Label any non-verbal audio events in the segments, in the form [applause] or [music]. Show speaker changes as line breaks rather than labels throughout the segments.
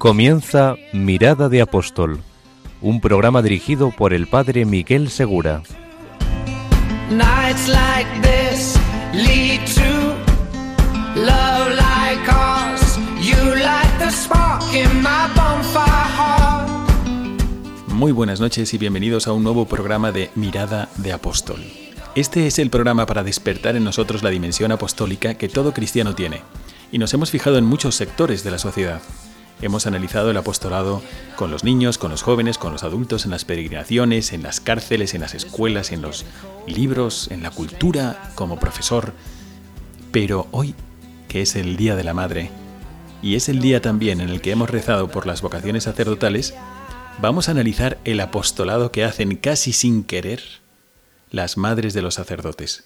Comienza Mirada de Apóstol, un programa dirigido por el padre Miguel Segura.
Muy buenas noches y bienvenidos a un nuevo programa de Mirada de Apóstol. Este es el programa para despertar en nosotros la dimensión apostólica que todo cristiano tiene, y nos hemos fijado en muchos sectores de la sociedad. Hemos analizado el apostolado con los niños, con los jóvenes, con los adultos, en las peregrinaciones, en las cárceles, en las escuelas, en los libros, en la cultura, como profesor. Pero hoy, que es el Día de la Madre, y es el día también en el que hemos rezado por las vocaciones sacerdotales, vamos a analizar el apostolado que hacen casi sin querer las madres de los sacerdotes.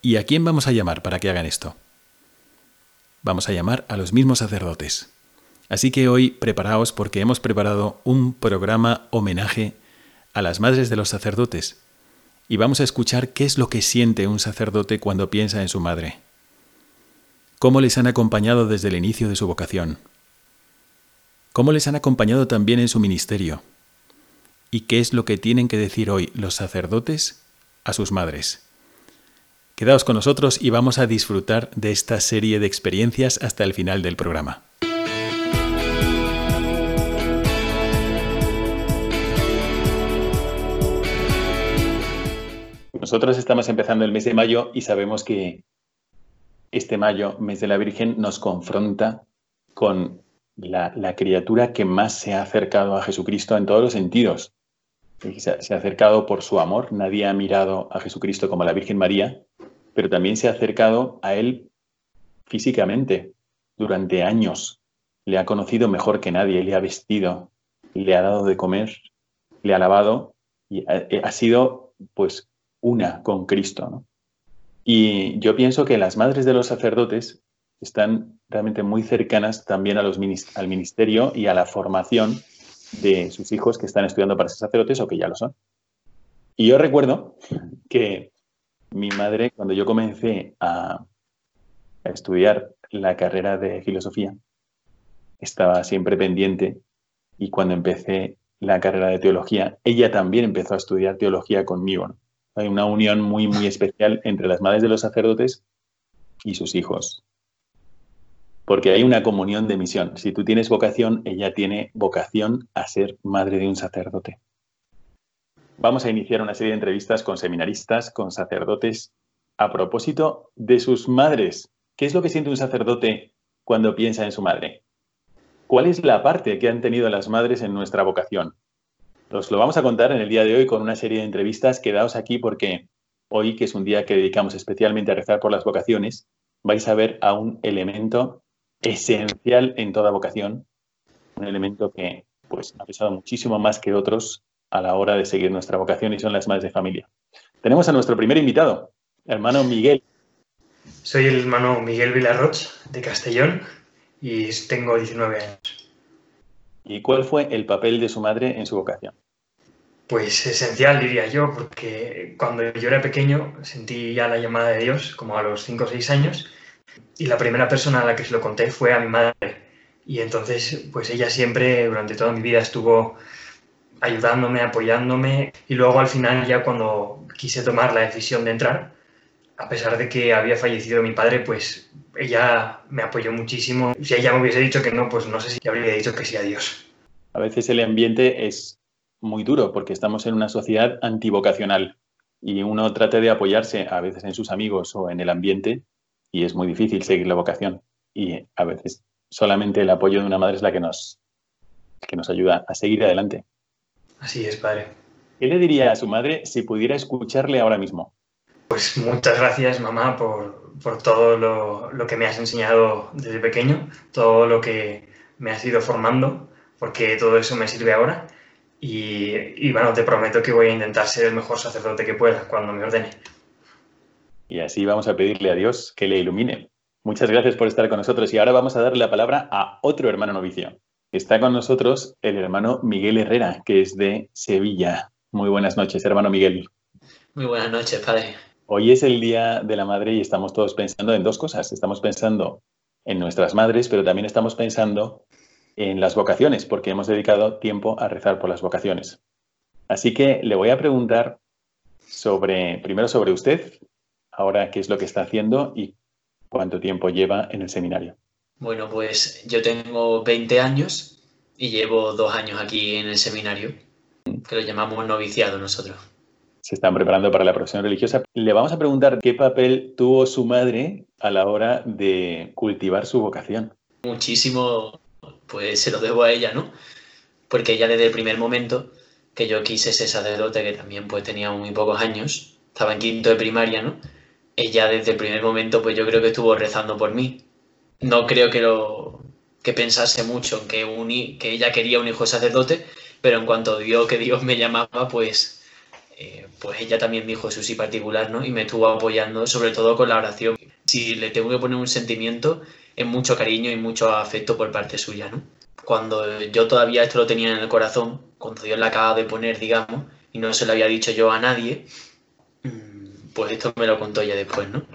¿Y a quién vamos a llamar para que hagan esto? Vamos a llamar a los mismos sacerdotes. Así que hoy preparaos porque hemos preparado un programa homenaje a las madres de los sacerdotes y vamos a escuchar qué es lo que siente un sacerdote cuando piensa en su madre. Cómo les han acompañado desde el inicio de su vocación. Cómo les han acompañado también en su ministerio. Y qué es lo que tienen que decir hoy los sacerdotes a sus madres. Quedaos con nosotros y vamos a disfrutar de esta serie de experiencias hasta el final del programa. Nosotros estamos empezando el mes de mayo y sabemos que este mayo, mes de la Virgen, nos confronta con la, criatura que más se ha acercado a Jesucristo en todos los sentidos. Se, se ha acercado por su amor, nadie ha mirado a Jesucristo como la Virgen María, pero también se ha acercado a Él físicamente durante años. Le ha conocido mejor que nadie, le ha vestido, le ha dado de comer, le ha lavado y ha sido pues una con Cristo. ¿no? Y yo pienso que las madres de los sacerdotes están realmente muy cercanas también a los al ministerio y a la formación de sus hijos que están estudiando para ser sacerdotes o que ya lo son. Y yo recuerdo que mi madre, cuando yo comencé a, estudiar la carrera de filosofía, estaba siempre pendiente y cuando empecé la carrera de teología, ella también empezó a estudiar teología conmigo. Hay una unión muy, muy especial entre las madres de los sacerdotes y sus hijos. Porque hay una comunión de misión. Si tú tienes vocación, ella tiene vocación a ser madre de un sacerdote. Vamos a iniciar una serie de entrevistas con seminaristas, con sacerdotes, a propósito de sus madres. ¿Qué es lo que siente un sacerdote cuando piensa en su madre? ¿Cuál es la parte que han tenido las madres en nuestra vocación? Os lo vamos a contar en el día de hoy con una serie de entrevistas. Quedaos aquí porque hoy, que es un día que dedicamos especialmente a rezar por las vocaciones, vais a ver a un elemento esencial en toda vocación, un elemento que pues, ha pesado muchísimo más que otros a la hora de seguir nuestra vocación y son las madres de familia. Tenemos a nuestro primer invitado, hermano Miguel.
Soy el hermano Miguel Vilarroch de Castellón y tengo 19 años.
¿Y cuál fue el papel de su madre en su vocación?
Pues esencial, diría yo, porque cuando yo era pequeño sentí ya la llamada de Dios, como a los 5 o 6 años, y la primera persona a la que se lo conté fue a mi madre. Y entonces, pues ella siempre, durante toda mi vida, estuvo ayudándome, apoyándome, y luego al final, ya cuando quise tomar la decisión de entrar, a pesar de que había fallecido mi padre, pues ella me apoyó muchísimo. Si ella me hubiese dicho que no, pues no sé si habría dicho que sí a Dios.
A veces el ambiente es muy duro porque estamos en una sociedad antivocacional y uno trata de apoyarse a veces en sus amigos o en el ambiente y es muy difícil seguir la vocación. Y a veces solamente el apoyo de una madre es la que nos, que nos ayuda a seguir adelante.
Así es, padre.
¿Qué le diría a su madre si pudiera escucharle ahora mismo?
Pues muchas gracias, mamá, por, por todo lo, lo, que me has enseñado desde pequeño, todo lo que me has ido formando, porque todo eso me sirve ahora. Y, y, bueno, te prometo que voy a intentar ser el mejor sacerdote que pueda cuando me ordene.
Y así vamos a pedirle a Dios que le ilumine. Muchas gracias por estar con nosotros y ahora vamos a darle la palabra a otro hermano novicio. Está con nosotros el hermano Miguel Herrera, que es de Sevilla. Muy buenas noches, hermano Miguel.
Muy buenas noches, padre.
Hoy es el Día de la Madre y estamos todos pensando en dos cosas. Estamos pensando en nuestras madres, pero también estamos pensando en las vocaciones, porque hemos dedicado tiempo a rezar por las vocaciones. Así que le voy a preguntar sobre, primero sobre usted, ahora qué es lo que está haciendo y cuánto tiempo lleva en el seminario.
Bueno, pues yo tengo 20 años y llevo dos años aquí en el seminario, que lo llamamos noviciado nosotros.
Se están preparando para la profesión religiosa. Le vamos a preguntar qué papel tuvo su madre a la hora de cultivar su vocación.
Muchísimo, pues se lo debo a ella, ¿no? Porque ella desde el primer momento que yo quise ser sacerdote, que también pues tenía muy pocos años, estaba en quinto de primaria, ¿no? Ella desde el primer momento pues yo creo que estuvo rezando por mí no creo que lo que pensase mucho en que, que ella quería un hijo sacerdote, pero en cuanto vio que Dios me llamaba, pues, eh, pues ella también dijo su sí particular, ¿no? Y me estuvo apoyando, sobre todo con la oración. Si le tengo que poner un sentimiento, es mucho cariño y mucho afecto por parte suya, ¿no? Cuando yo todavía esto lo tenía en el corazón, cuando Dios la acaba de poner, digamos, y no se lo había dicho yo a nadie, mm, pues esto me lo contó ella después, ¿no?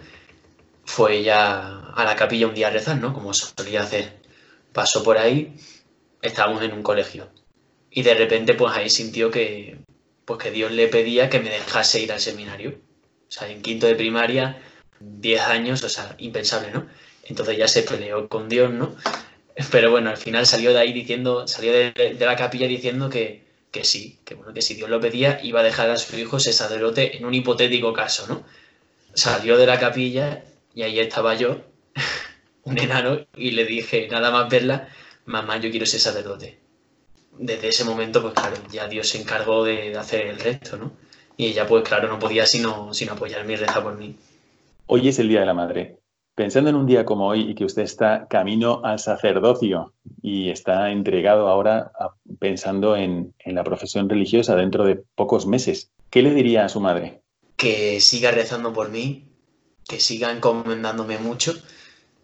Fue ella a la capilla un día a rezar, ¿no? Como solía hacer. Pasó por ahí, estábamos en un colegio. Y de repente, pues ahí sintió que, pues que Dios le pedía que me dejase ir al seminario. O sea, en quinto de primaria, 10 años, o sea, impensable, ¿no? Entonces ya se peleó con Dios, ¿no? Pero bueno, al final salió de ahí diciendo, salió de, la capilla diciendo que, que sí, que bueno, que si Dios lo pedía, iba a dejar a su hijo sacerdote en un hipotético caso, ¿no? Salió de la capilla y ahí estaba yo [laughs] un enano y le dije, nada más verla, mamá, yo quiero ser sacerdote. Desde ese momento, pues claro, ya Dios se encargó de, hacer el resto, ¿no? Y ella, pues claro, no podía sino, sino apoyarme y rezar por mí.
Hoy es el Día de la Madre. Pensando en un día como hoy y que usted está camino al sacerdocio y está entregado ahora pensando en, en la profesión religiosa dentro de pocos meses, ¿qué le diría a su madre?
Que siga rezando por mí, que siga encomendándome mucho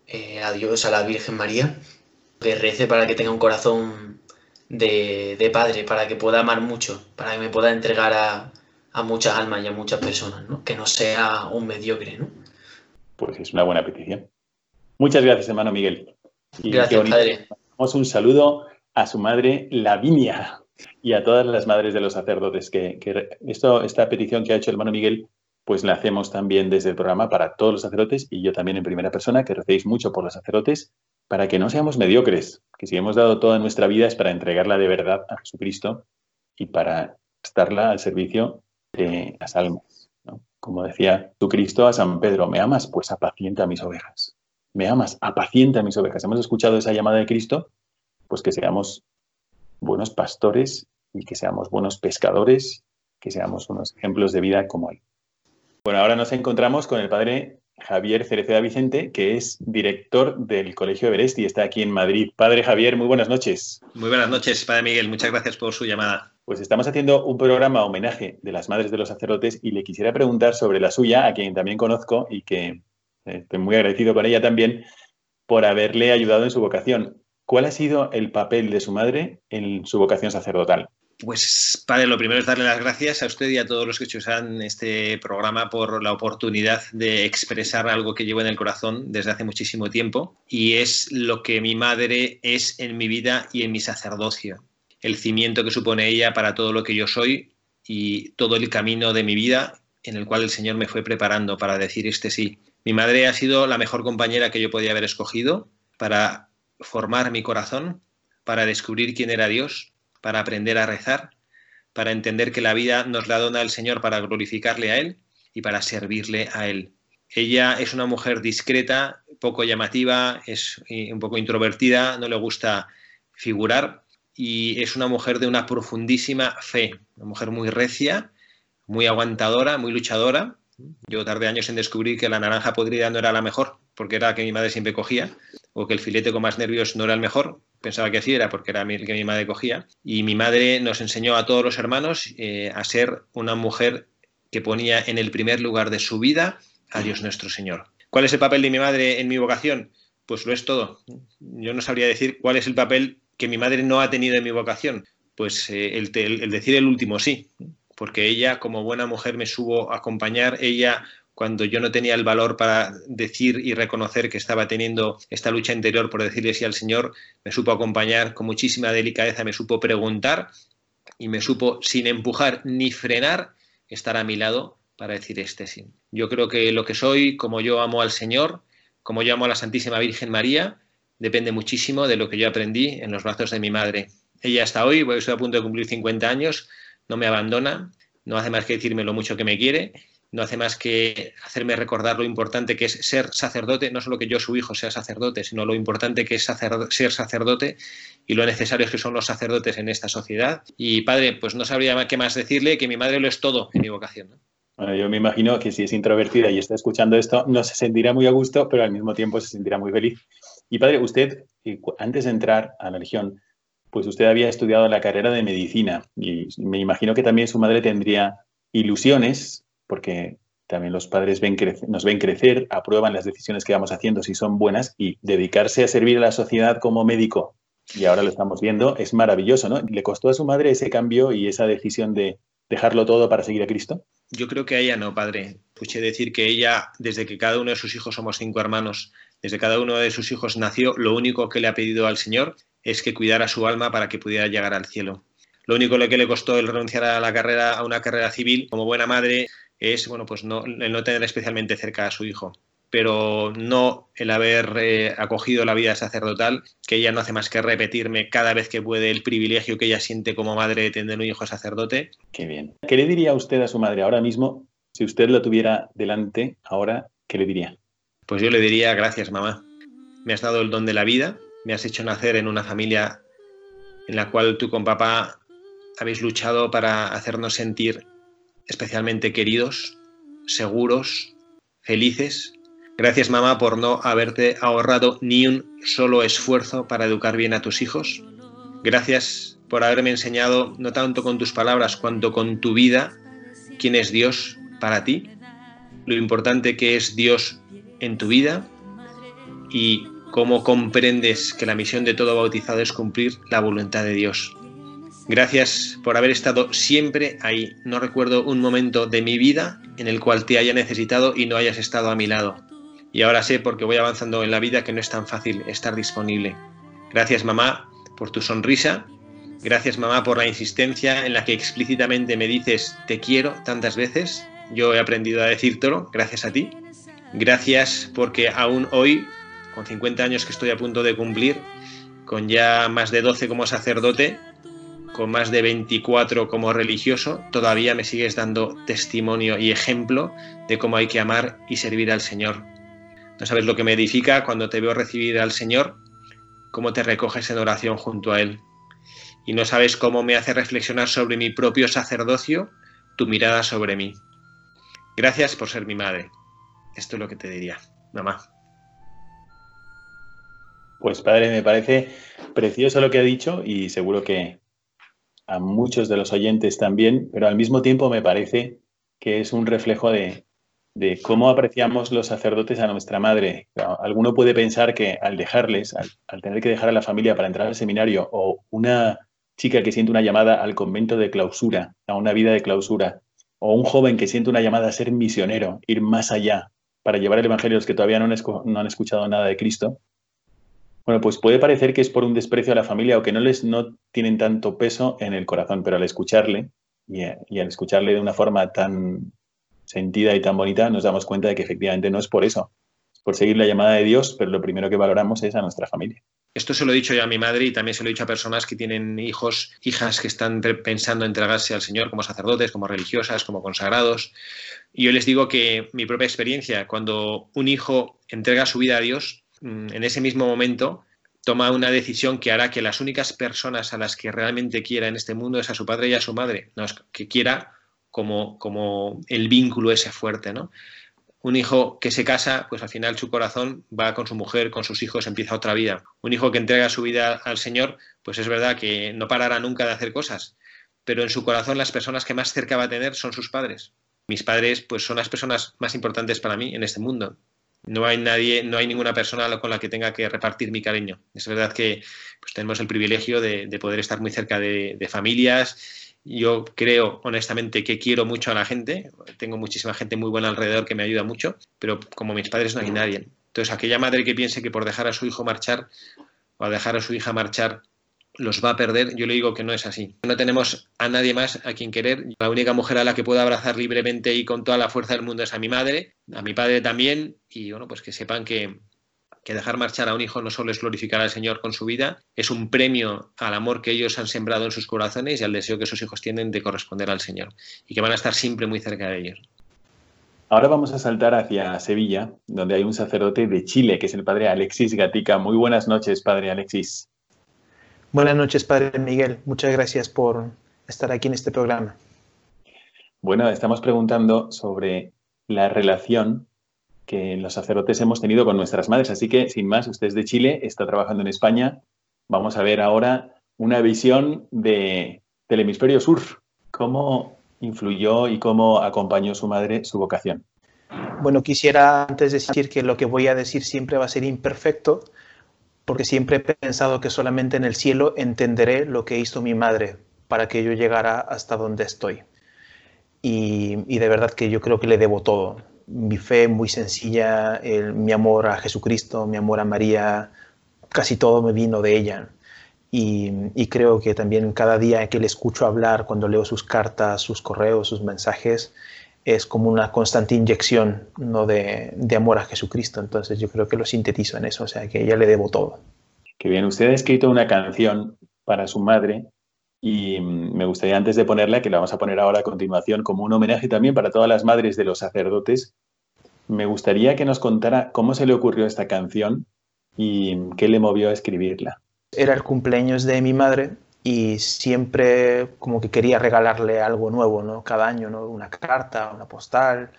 eh, a Dios, a la Virgen María, que rece para que tenga un corazón de, padre, para que pueda amar mucho, para que me pueda entregar a, muchas almas y a muchas personas, ¿no? que no sea un mediocre. ¿no?
Pues es una buena petición. Muchas gracias, hermano Miguel.
Y gracias, padre.
Damos un saludo a su madre Lavinia y a todas las madres de los sacerdotes. Que, que esto, esta petición que ha hecho el hermano Miguel pues la hacemos también desde el programa para todos los sacerdotes y yo también en primera persona, que recéis mucho por los sacerdotes, para que no seamos mediocres, que si hemos dado toda nuestra vida es para entregarla de verdad a Jesucristo y para estarla al servicio de las almas. Como decía tu Cristo a San Pedro, ¿me amas? Pues apacienta a mis ovejas. ¿Me amas? Apacienta a mis ovejas. Hemos escuchado esa llamada de Cristo, pues que seamos buenos pastores y que seamos buenos pescadores, que seamos unos ejemplos de vida como Él. Bueno, ahora nos encontramos con el padre Javier Cereceda Vicente, que es director del Colegio Everest y está aquí en Madrid. Padre Javier, muy buenas noches.
Muy buenas noches, Padre Miguel. Muchas gracias por su llamada.
Pues estamos haciendo un programa homenaje de las madres de los sacerdotes y le quisiera preguntar sobre la suya, a quien también conozco y que eh, estoy muy agradecido con ella también por haberle ayudado en su vocación. ¿Cuál ha sido el papel de su madre en su vocación sacerdotal?
Pues, padre, lo primero es darle las gracias a usted y a todos los que escuchan este programa por la oportunidad de expresar algo que llevo en el corazón desde hace muchísimo tiempo y es lo que mi madre es en mi vida y en mi sacerdocio. El cimiento que supone ella para todo lo que yo soy y todo el camino de mi vida en el cual el Señor me fue preparando para decir este sí. Mi madre ha sido la mejor compañera que yo podía haber escogido para formar mi corazón, para descubrir quién era Dios para aprender a rezar, para entender que la vida nos la dona el Señor para glorificarle a Él y para servirle a Él. Ella es una mujer discreta, poco llamativa, es un poco introvertida, no le gusta figurar y es una mujer de una profundísima fe, una mujer muy recia, muy aguantadora, muy luchadora. Yo tardé años en descubrir que la naranja podrida no era la mejor, porque era que mi madre siempre cogía, o que el filete con más nervios no era el mejor, pensaba que así era porque era el que mi madre cogía, y mi madre nos enseñó a todos los hermanos eh, a ser una mujer que ponía en el primer lugar de su vida a Dios nuestro Señor. ¿Cuál es el papel de mi madre en mi vocación? Pues lo es todo. Yo no sabría decir cuál es el papel que mi madre no ha tenido en mi vocación. Pues eh, el, el decir el último sí, porque ella como buena mujer me supo acompañar, ella cuando yo no tenía el valor para decir y reconocer que estaba teniendo esta lucha interior por decirle sí al Señor, me supo acompañar con muchísima delicadeza, me supo preguntar y me supo, sin empujar ni frenar, estar a mi lado para decir este sí. Yo creo que lo que soy, como yo amo al Señor, como yo amo a la Santísima Virgen María, depende muchísimo de lo que yo aprendí en los brazos de mi madre. Ella hasta hoy, estoy a punto de cumplir 50 años, no me abandona, no hace más que decirme lo mucho que me quiere no hace más que hacerme recordar lo importante que es ser sacerdote, no solo que yo, su hijo, sea sacerdote, sino lo importante que es ser sacerdote y lo necesarios que son los sacerdotes en esta sociedad. Y padre, pues no sabría qué más decirle que mi madre lo es todo en mi vocación.
Bueno, yo me imagino que si es introvertida y está escuchando esto, no se sentirá muy a gusto, pero al mismo tiempo se sentirá muy feliz. Y padre, usted, antes de entrar a la religión, pues usted había estudiado la carrera de medicina y me imagino que también su madre tendría ilusiones porque también los padres nos ven crecer, aprueban las decisiones que vamos haciendo si son buenas y dedicarse a servir a la sociedad como médico, y ahora lo estamos viendo, es maravilloso, ¿no? ¿Le costó a su madre ese cambio y esa decisión de dejarlo todo para seguir a Cristo?
Yo creo que a ella no, padre. Escuché decir que ella, desde que cada uno de sus hijos somos cinco hermanos, desde cada uno de sus hijos nació, lo único que le ha pedido al Señor es que cuidara su alma para que pudiera llegar al cielo. Lo único que le costó el renunciar a la carrera, a una carrera civil, como buena madre, es bueno, pues no, el no tener especialmente cerca a su hijo pero no el haber eh, acogido la vida sacerdotal, que ella no hace más que repetirme cada vez que puede el privilegio que ella siente como madre de tener un hijo sacerdote.
Qué bien. ¿Qué le diría usted a su madre ahora mismo, si usted lo tuviera delante ahora, qué le diría?
Pues yo le diría, gracias mamá, me has dado el don de la vida, me has hecho nacer en una familia en la cual tú con papá habéis luchado para hacernos sentir especialmente queridos, seguros, felices. Gracias mamá por no haberte ahorrado ni un solo esfuerzo para educar bien a tus hijos. Gracias por haberme enseñado, no tanto con tus palabras, cuanto con tu vida, quién es Dios para ti, lo importante que es Dios en tu vida y cómo comprendes que la misión de todo bautizado es cumplir la voluntad de Dios. Gracias por haber estado siempre ahí. No recuerdo un momento de mi vida en el cual te haya necesitado y no hayas estado a mi lado. Y ahora sé, porque voy avanzando en la vida, que no es tan fácil estar disponible. Gracias mamá por tu sonrisa. Gracias mamá por la insistencia en la que explícitamente me dices te quiero tantas veces. Yo he aprendido a decírtelo gracias a ti. Gracias porque aún hoy, con 50 años que estoy a punto de cumplir, con ya más de 12 como sacerdote, con más de 24 como religioso, todavía me sigues dando testimonio y ejemplo de cómo hay que amar y servir al Señor. No sabes lo que me edifica cuando te veo recibir al Señor, cómo te recoges en oración junto a Él. Y no sabes cómo me hace reflexionar sobre mi propio sacerdocio tu mirada sobre mí. Gracias por ser mi madre. Esto es lo que te diría, mamá.
Pues padre, me parece precioso lo que ha dicho y seguro que a muchos de los oyentes también, pero al mismo tiempo me parece que es un reflejo de, cómo apreciamos los sacerdotes a nuestra madre. Alguno puede pensar que al dejarles, al, tener que dejar a la familia para entrar al seminario, o una chica que siente una llamada al convento de clausura, a una vida de clausura, o un joven que siente una llamada a ser misionero, ir más allá para llevar el Evangelio a los que todavía no han escuchado nada de Cristo, bueno, pues puede parecer que es por un desprecio a la familia o que no les no tienen tanto peso en el corazón, pero al escucharle y, al escucharle de una forma tan sentida y tan bonita, nos damos cuenta de que efectivamente no es por eso, es por seguir la llamada de Dios, pero lo primero que valoramos es a nuestra familia.
Esto se lo he dicho ya a mi madre y también se lo he dicho a personas que tienen hijos, hijas que están pensando entregarse al Señor como sacerdotes, como religiosas, como consagrados. Y yo les digo que mi propia experiencia, cuando un hijo entrega su vida a Dios, en ese mismo momento toma una decisión que hará que las únicas personas a las que realmente quiera en este mundo es a su padre y a su madre, que quiera como, como el vínculo ese fuerte, ¿no? Un hijo que se casa, pues al final su corazón va con su mujer, con sus hijos, empieza otra vida. Un hijo que entrega su vida al Señor, pues es verdad que no parará nunca de hacer cosas, pero en su corazón las personas que más cerca va a tener son sus padres. Mis padres, pues son las personas más importantes para mí en este mundo. No hay nadie, no hay ninguna persona con la que tenga que repartir mi cariño. Es verdad que pues, tenemos el privilegio de, poder estar muy cerca de, de familias yo creo honestamente que quiero mucho a la gente, tengo muchísima gente muy buena alrededor que me ayuda mucho, pero como mis padres no hay nadie. Entonces, aquella madre que piense que por dejar a su hijo marchar o a dejar a su hija marchar los va a perder, yo le digo que no es así. No tenemos a nadie más a quien querer. La única mujer a la que puedo abrazar libremente y con toda la fuerza del mundo es a mi madre, a mi padre también, y bueno, pues que sepan que, que dejar marchar a un hijo no solo es glorificar al Señor con su vida, es un premio al amor que ellos han sembrado en sus corazones y al deseo que sus hijos tienen de corresponder al Señor y que van a estar siempre muy cerca de ellos.
Ahora vamos a saltar hacia Sevilla, donde hay un sacerdote de Chile, que es el padre Alexis Gatica. Muy buenas noches, padre Alexis.
Buenas noches, padre Miguel. Muchas gracias por estar aquí en este programa.
Bueno, estamos preguntando sobre la relación que los sacerdotes hemos tenido con nuestras madres. Así que, sin más, usted es de Chile, está trabajando en España. Vamos a ver ahora una visión de, del hemisferio sur. ¿Cómo influyó y cómo acompañó su madre su vocación?
Bueno, quisiera antes decir que lo que voy a decir siempre va a ser imperfecto, porque siempre he pensado que solamente en el cielo entenderé lo que hizo mi madre para que yo llegara hasta donde estoy. Y, y de verdad que yo creo que le debo todo mi fe muy sencilla, mi amor a Jesucristo, mi amor a María, casi todo me vino de ella. Y, creo que también cada día que le escucho hablar, cuando leo sus cartas, sus correos, sus mensajes, es como una constante inyección ¿no? de, amor a Jesucristo. Entonces yo creo que lo sintetizo en eso, o sea, que ella le debo todo.
Qué bien, usted ha escrito una canción para su madre y mm, me gustaría antes de ponerla, que la vamos a poner ahora a continuación como un homenaje también para todas las madres de los sacerdotes, me gustaría que nos contara cómo se le ocurrió esta canción y qué le movió a escribirla.
Era el cumpleaños de mi madre y siempre como que quería regalarle algo nuevo, ¿no? Cada año, ¿no? Una carta, una postal.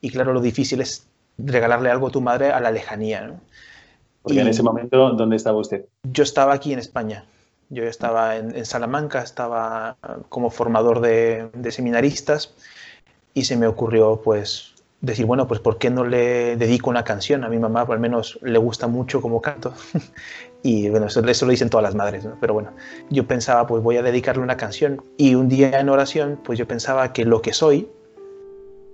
Y claro, lo difícil es regalarle algo a tu madre a la lejanía, ¿no?
Porque en ese momento, ¿dónde estaba usted?
Yo estaba aquí en España. Yo estaba en, Salamanca, estaba como formador de, seminaristas y se me ocurrió pues decir, bueno, pues ¿por qué no le dedico una canción? A mi mamá al menos le gusta mucho como canto [laughs] y bueno, eso, eso, lo dicen todas las madres, pero bueno, yo pensaba pues voy a dedicarle una canción y un día en oración pues yo pensaba que lo que soy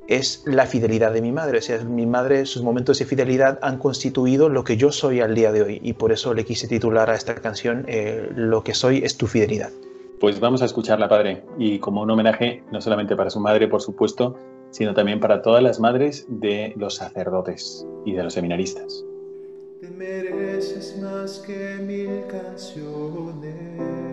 es la fidelidad de mi madre. O sea, mi madre, sus momentos de fidelidad han constituido lo que yo soy al día de hoy. Y por eso le quise titular a esta canción eh, Lo que soy es tu fidelidad.
Pues vamos a escucharla, padre. Y como un homenaje, no solamente para su madre, por supuesto, sino también para todas las madres de los sacerdotes y de los seminaristas.
Te mereces más que mil canciones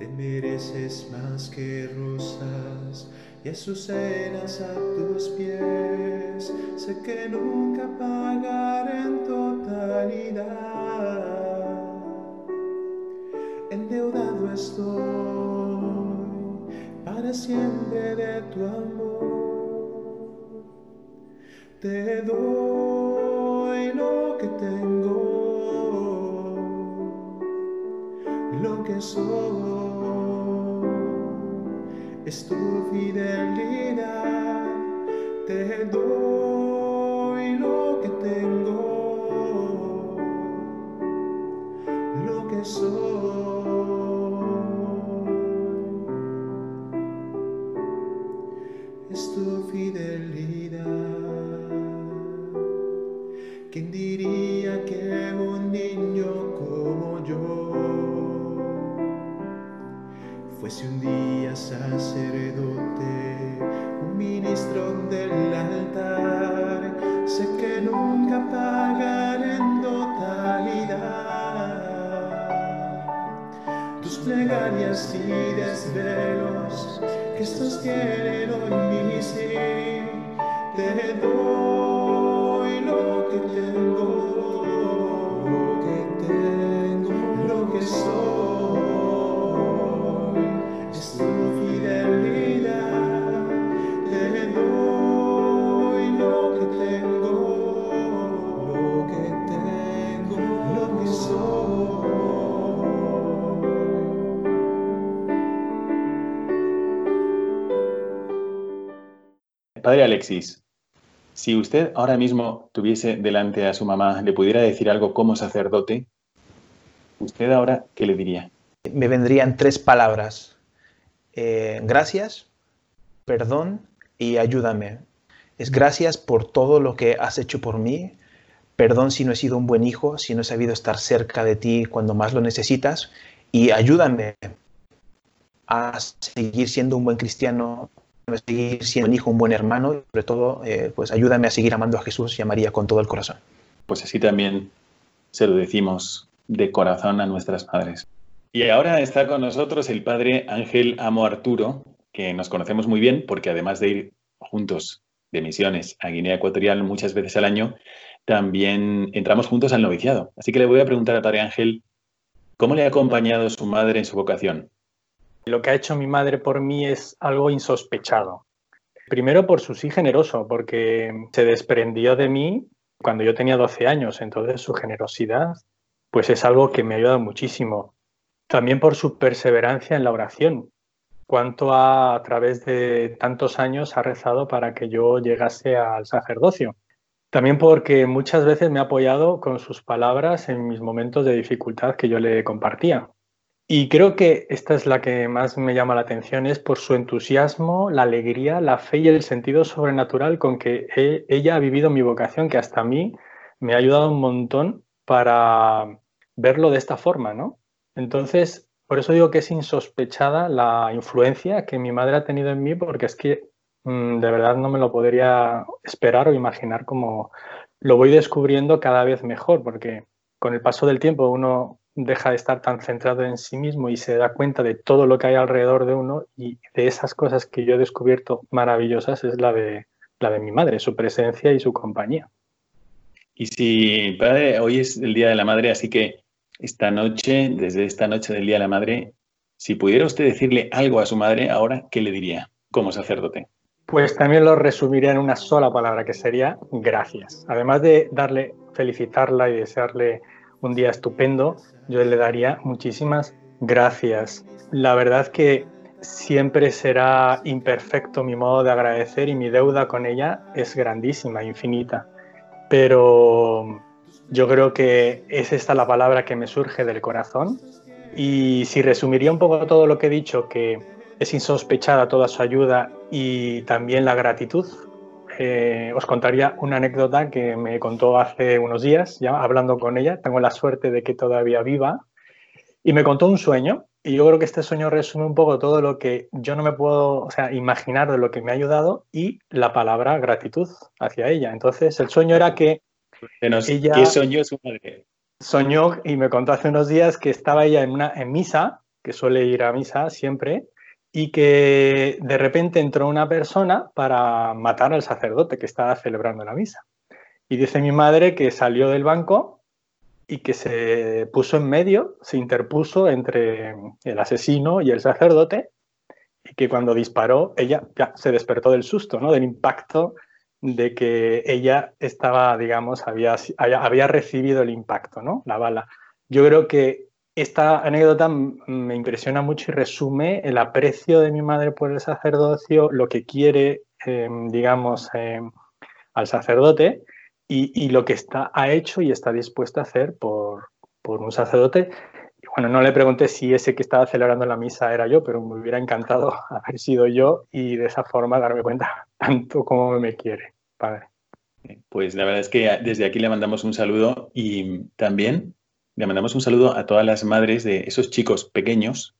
te mereces más que rosas y azucenas a tus pies. Sé que nunca pagaré en totalidad. Endeudado estoy para siempre de tu amor. Te doy lo que tengo, lo que soy es tu fidelidad. Te doy lo que tengo, lo que soy.
Alexis, si usted ahora mismo tuviese delante a su mamá, le pudiera decir algo como sacerdote, ¿usted ahora qué le diría?
Me vendrían tres palabras. Eh, gracias, perdón y ayúdame. Es gracias por todo lo que has hecho por mí. Perdón si no he sido un buen hijo, si no he sabido estar cerca de ti cuando más lo necesitas. Y ayúdame a seguir siendo un buen cristiano, a seguir siendo un hijo, un buen hermano. Y sobre todo, eh, pues ayúdame a seguir amando a Jesús y a María con todo el corazón.
Pues así también se lo decimos de corazón a nuestras madres. Y ahora está con nosotros el padre Ángel Amo Arturo, que nos conocemos muy bien porque además de ir juntos de misiones a Guinea Ecuatorial muchas veces al año, también entramos juntos al noviciado. Así que le voy a preguntar a Padre Ángel, ¿cómo le ha acompañado su madre en su vocación?
Lo que ha hecho mi madre por mí es algo insospechado. Primero por su sí generoso, porque se desprendió de mí cuando yo tenía 12 años, entonces su generosidad pues es algo que me ha ayudado muchísimo. También por su perseverancia en la oración, cuánto ha, a través de tantos años ha rezado para que yo llegase al sacerdocio. También porque muchas veces me ha apoyado con sus palabras en mis momentos de dificultad que yo le compartía. Y creo que esta es la que más me llama la atención, es por su entusiasmo, la alegría, la fe y el sentido sobrenatural con que ella ha vivido mi vocación, que hasta a mí me ha ayudado un montón para verlo de esta forma, ¿no? Entonces, por eso digo que es insospechada la influencia que mi madre ha tenido en mí, porque es que mm, de verdad no me lo podría esperar o imaginar como lo voy descubriendo cada vez mejor, porque con el paso del tiempo uno deja de estar tan centrado en sí mismo y se da cuenta de todo lo que hay alrededor de uno y de esas cosas que yo he descubierto maravillosas es la de, la de mi madre, su presencia y su compañía.
Y si, padre, hoy es el Día de la Madre, así que esta noche, desde esta noche del Día de la Madre, si pudiera usted decirle algo a su madre ahora, ¿qué le diría como sacerdote?
Pues también lo resumiría en una sola palabra, que sería gracias. Además de darle, felicitarla y desearle un día estupendo, yo le daría muchísimas gracias. La verdad que siempre será imperfecto mi modo de agradecer y mi deuda con ella es grandísima, infinita. Pero yo creo que es esta la palabra que me surge del corazón. Y si resumiría un poco todo lo que he dicho, que es insospechada toda su ayuda y también la gratitud, eh, os contaría una anécdota que me contó hace unos días, ya hablando con ella. Tengo la suerte de que todavía viva. Y me contó un sueño. Y yo creo que este sueño resume un poco todo lo que yo no me puedo o sea, imaginar de lo que me ha ayudado y la palabra gratitud hacia ella. Entonces, el sueño era que
¿Qué soñó su madre?
Soñó y me contó hace unos días que estaba ella en, una, en misa, que suele ir a misa siempre, y que de repente entró una persona para matar al sacerdote que estaba celebrando la misa. Y dice mi madre que salió del banco y que se puso en medio, se interpuso entre el asesino y el sacerdote, y que cuando disparó, ella ya se despertó del susto, ¿no? del impacto de que ella estaba, digamos, había, había recibido el impacto, ¿no? La bala. Yo creo que esta anécdota me impresiona mucho y resume el aprecio de mi madre por el sacerdocio, lo que quiere, em, digamos, em, al sacerdote y, lo que está, ha hecho y está dispuesta a hacer por, por un sacerdote. Y bueno, no le pregunté si ese que estaba celebrando la misa era yo, pero me hubiera encantado [laughs] haber sido yo y de esa forma darme cuenta [laughs] tanto como me quiere, padre.
Pues la verdad es que desde aquí le mandamos un saludo y también le mandamos un saludo a todas las madres de esos chicos pequeños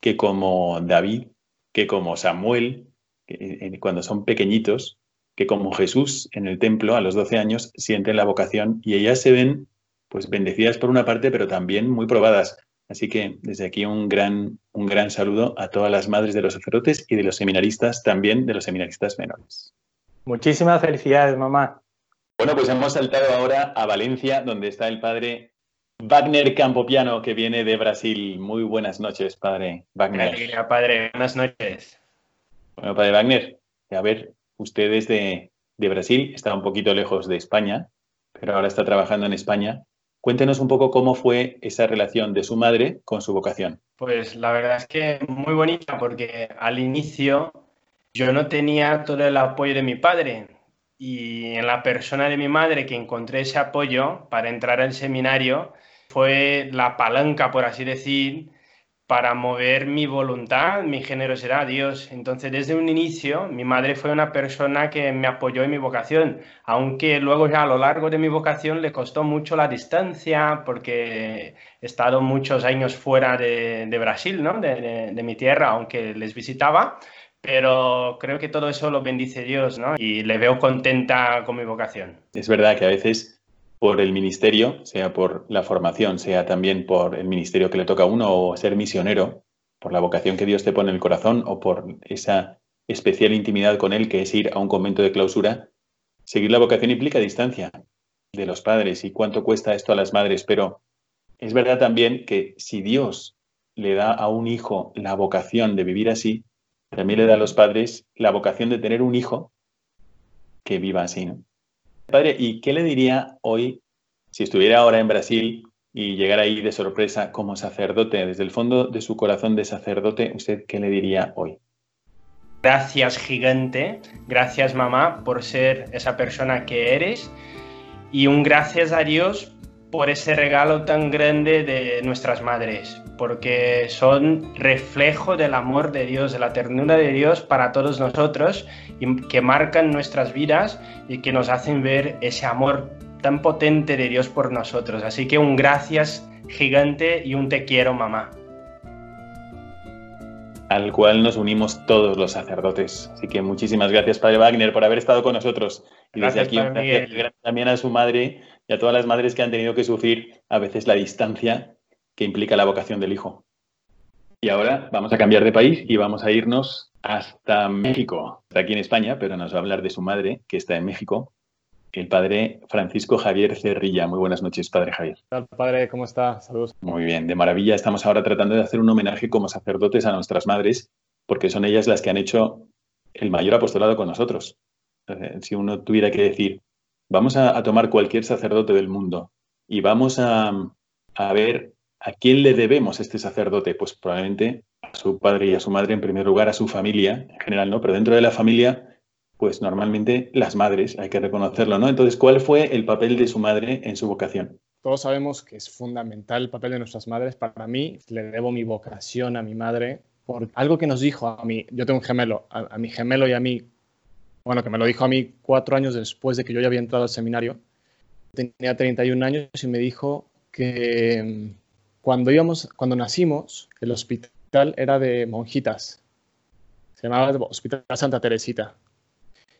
que como David, que como Samuel, eh, cuando son pequeñitos, que como Jesús en el templo a los 12 años sienten la vocación y ellas se ven pues bendecidas por una parte, pero también muy probadas. Así que desde aquí un gran, un gran saludo a todas las madres de los sacerdotes y de los seminaristas, también de los seminaristas menores.
Muchísimas felicidades, mamá.
Bueno, pues hemos saltado ahora a Valencia, donde está el padre Wagner Campopiano, que viene de Brasil. Muy buenas noches, padre Wagner.
Padre. Buenas noches.
Bueno, padre Wagner, a ver, usted es de, de Brasil, está un poquito lejos de España, pero ahora está trabajando en España. Cuéntenos un poco cómo fue esa relación de su madre con su vocación.
Pues la verdad es que muy bonita porque al inicio yo no tenía todo el apoyo de mi padre y en la persona de mi madre que encontré ese apoyo para entrar al seminario fue la palanca, por así decir, para mover mi voluntad, mi generosidad a Dios. Entonces, desde un inicio, mi madre fue una persona que me apoyó en mi vocación, aunque luego ya a lo largo de mi vocación le costó mucho la distancia, porque he estado muchos años fuera de, Brasil, ¿no? de, mi tierra, aunque les visitaba, pero creo que todo eso lo bendice Dios, ¿no? Y le veo contenta con mi vocación.
Es verdad que a veces por el ministerio, sea por la formación, sea también por el ministerio que le toca a uno o ser misionero, por la vocación que Dios te pone en el corazón o por esa especial intimidad con Él que es ir a un convento de clausura, seguir la vocación implica distancia de los padres y cuánto cuesta esto a las madres, pero es verdad también que si Dios le da a un hijo la vocación de vivir así, también le da a los padres la vocación de tener un hijo que viva así. Padre, ¿y qué le diría hoy si estuviera ahora en Brasil y llegara ahí de sorpresa como sacerdote, desde el fondo de su corazón de sacerdote, usted qué le diría hoy?
Gracias gigante, gracias mamá por ser esa persona que eres. Y un gracias a Dios por ese regalo tan grande de nuestras madres, porque son reflejo del amor de Dios, de la ternura de Dios para todos nosotros, y que marcan nuestras vidas y que nos hacen ver ese amor tan potente de Dios por nosotros. Así que un gracias gigante y un te quiero, mamá.
Al cual nos unimos todos los sacerdotes. Así que muchísimas gracias, Padre Wagner, por haber estado con nosotros. Y desde aquí, gracias también a su madre y a todas las madres que han tenido que sufrir a veces la distancia que implica la vocación del hijo. Y ahora vamos a cambiar de país y vamos a irnos hasta México. Está aquí en España, pero nos va a hablar de su madre, que está en México, el padre Francisco Javier Cerrilla. Muy buenas noches, padre Javier.
¿Qué tal, padre? ¿Cómo está? Saludos.
Muy bien, de maravilla. Estamos ahora tratando de hacer un homenaje como sacerdotes a nuestras madres, porque son ellas las que han hecho el mayor apostolado con nosotros. Si uno tuviera que decir, vamos a, tomar cualquier sacerdote del mundo y vamos a, ver a quién le debemos este sacerdote, pues probablemente a su padre y a su madre, en primer lugar a su familia, en general, ¿no? Pero dentro de la familia, pues normalmente las madres, hay que reconocerlo, ¿no? Entonces, ¿cuál fue el papel de su madre en su vocación?
Todos sabemos que es fundamental el papel de nuestras madres. Para mí, le debo mi vocación a mi madre por algo que nos dijo a mí. Yo tengo un gemelo, a mi gemelo y a mí bueno, que me lo dijo a mí cuatro años después de que yo ya había entrado al seminario. Tenía 31 años y me dijo que cuando íbamos, cuando nacimos, el hospital era de monjitas. Se llamaba Hospital Santa Teresita.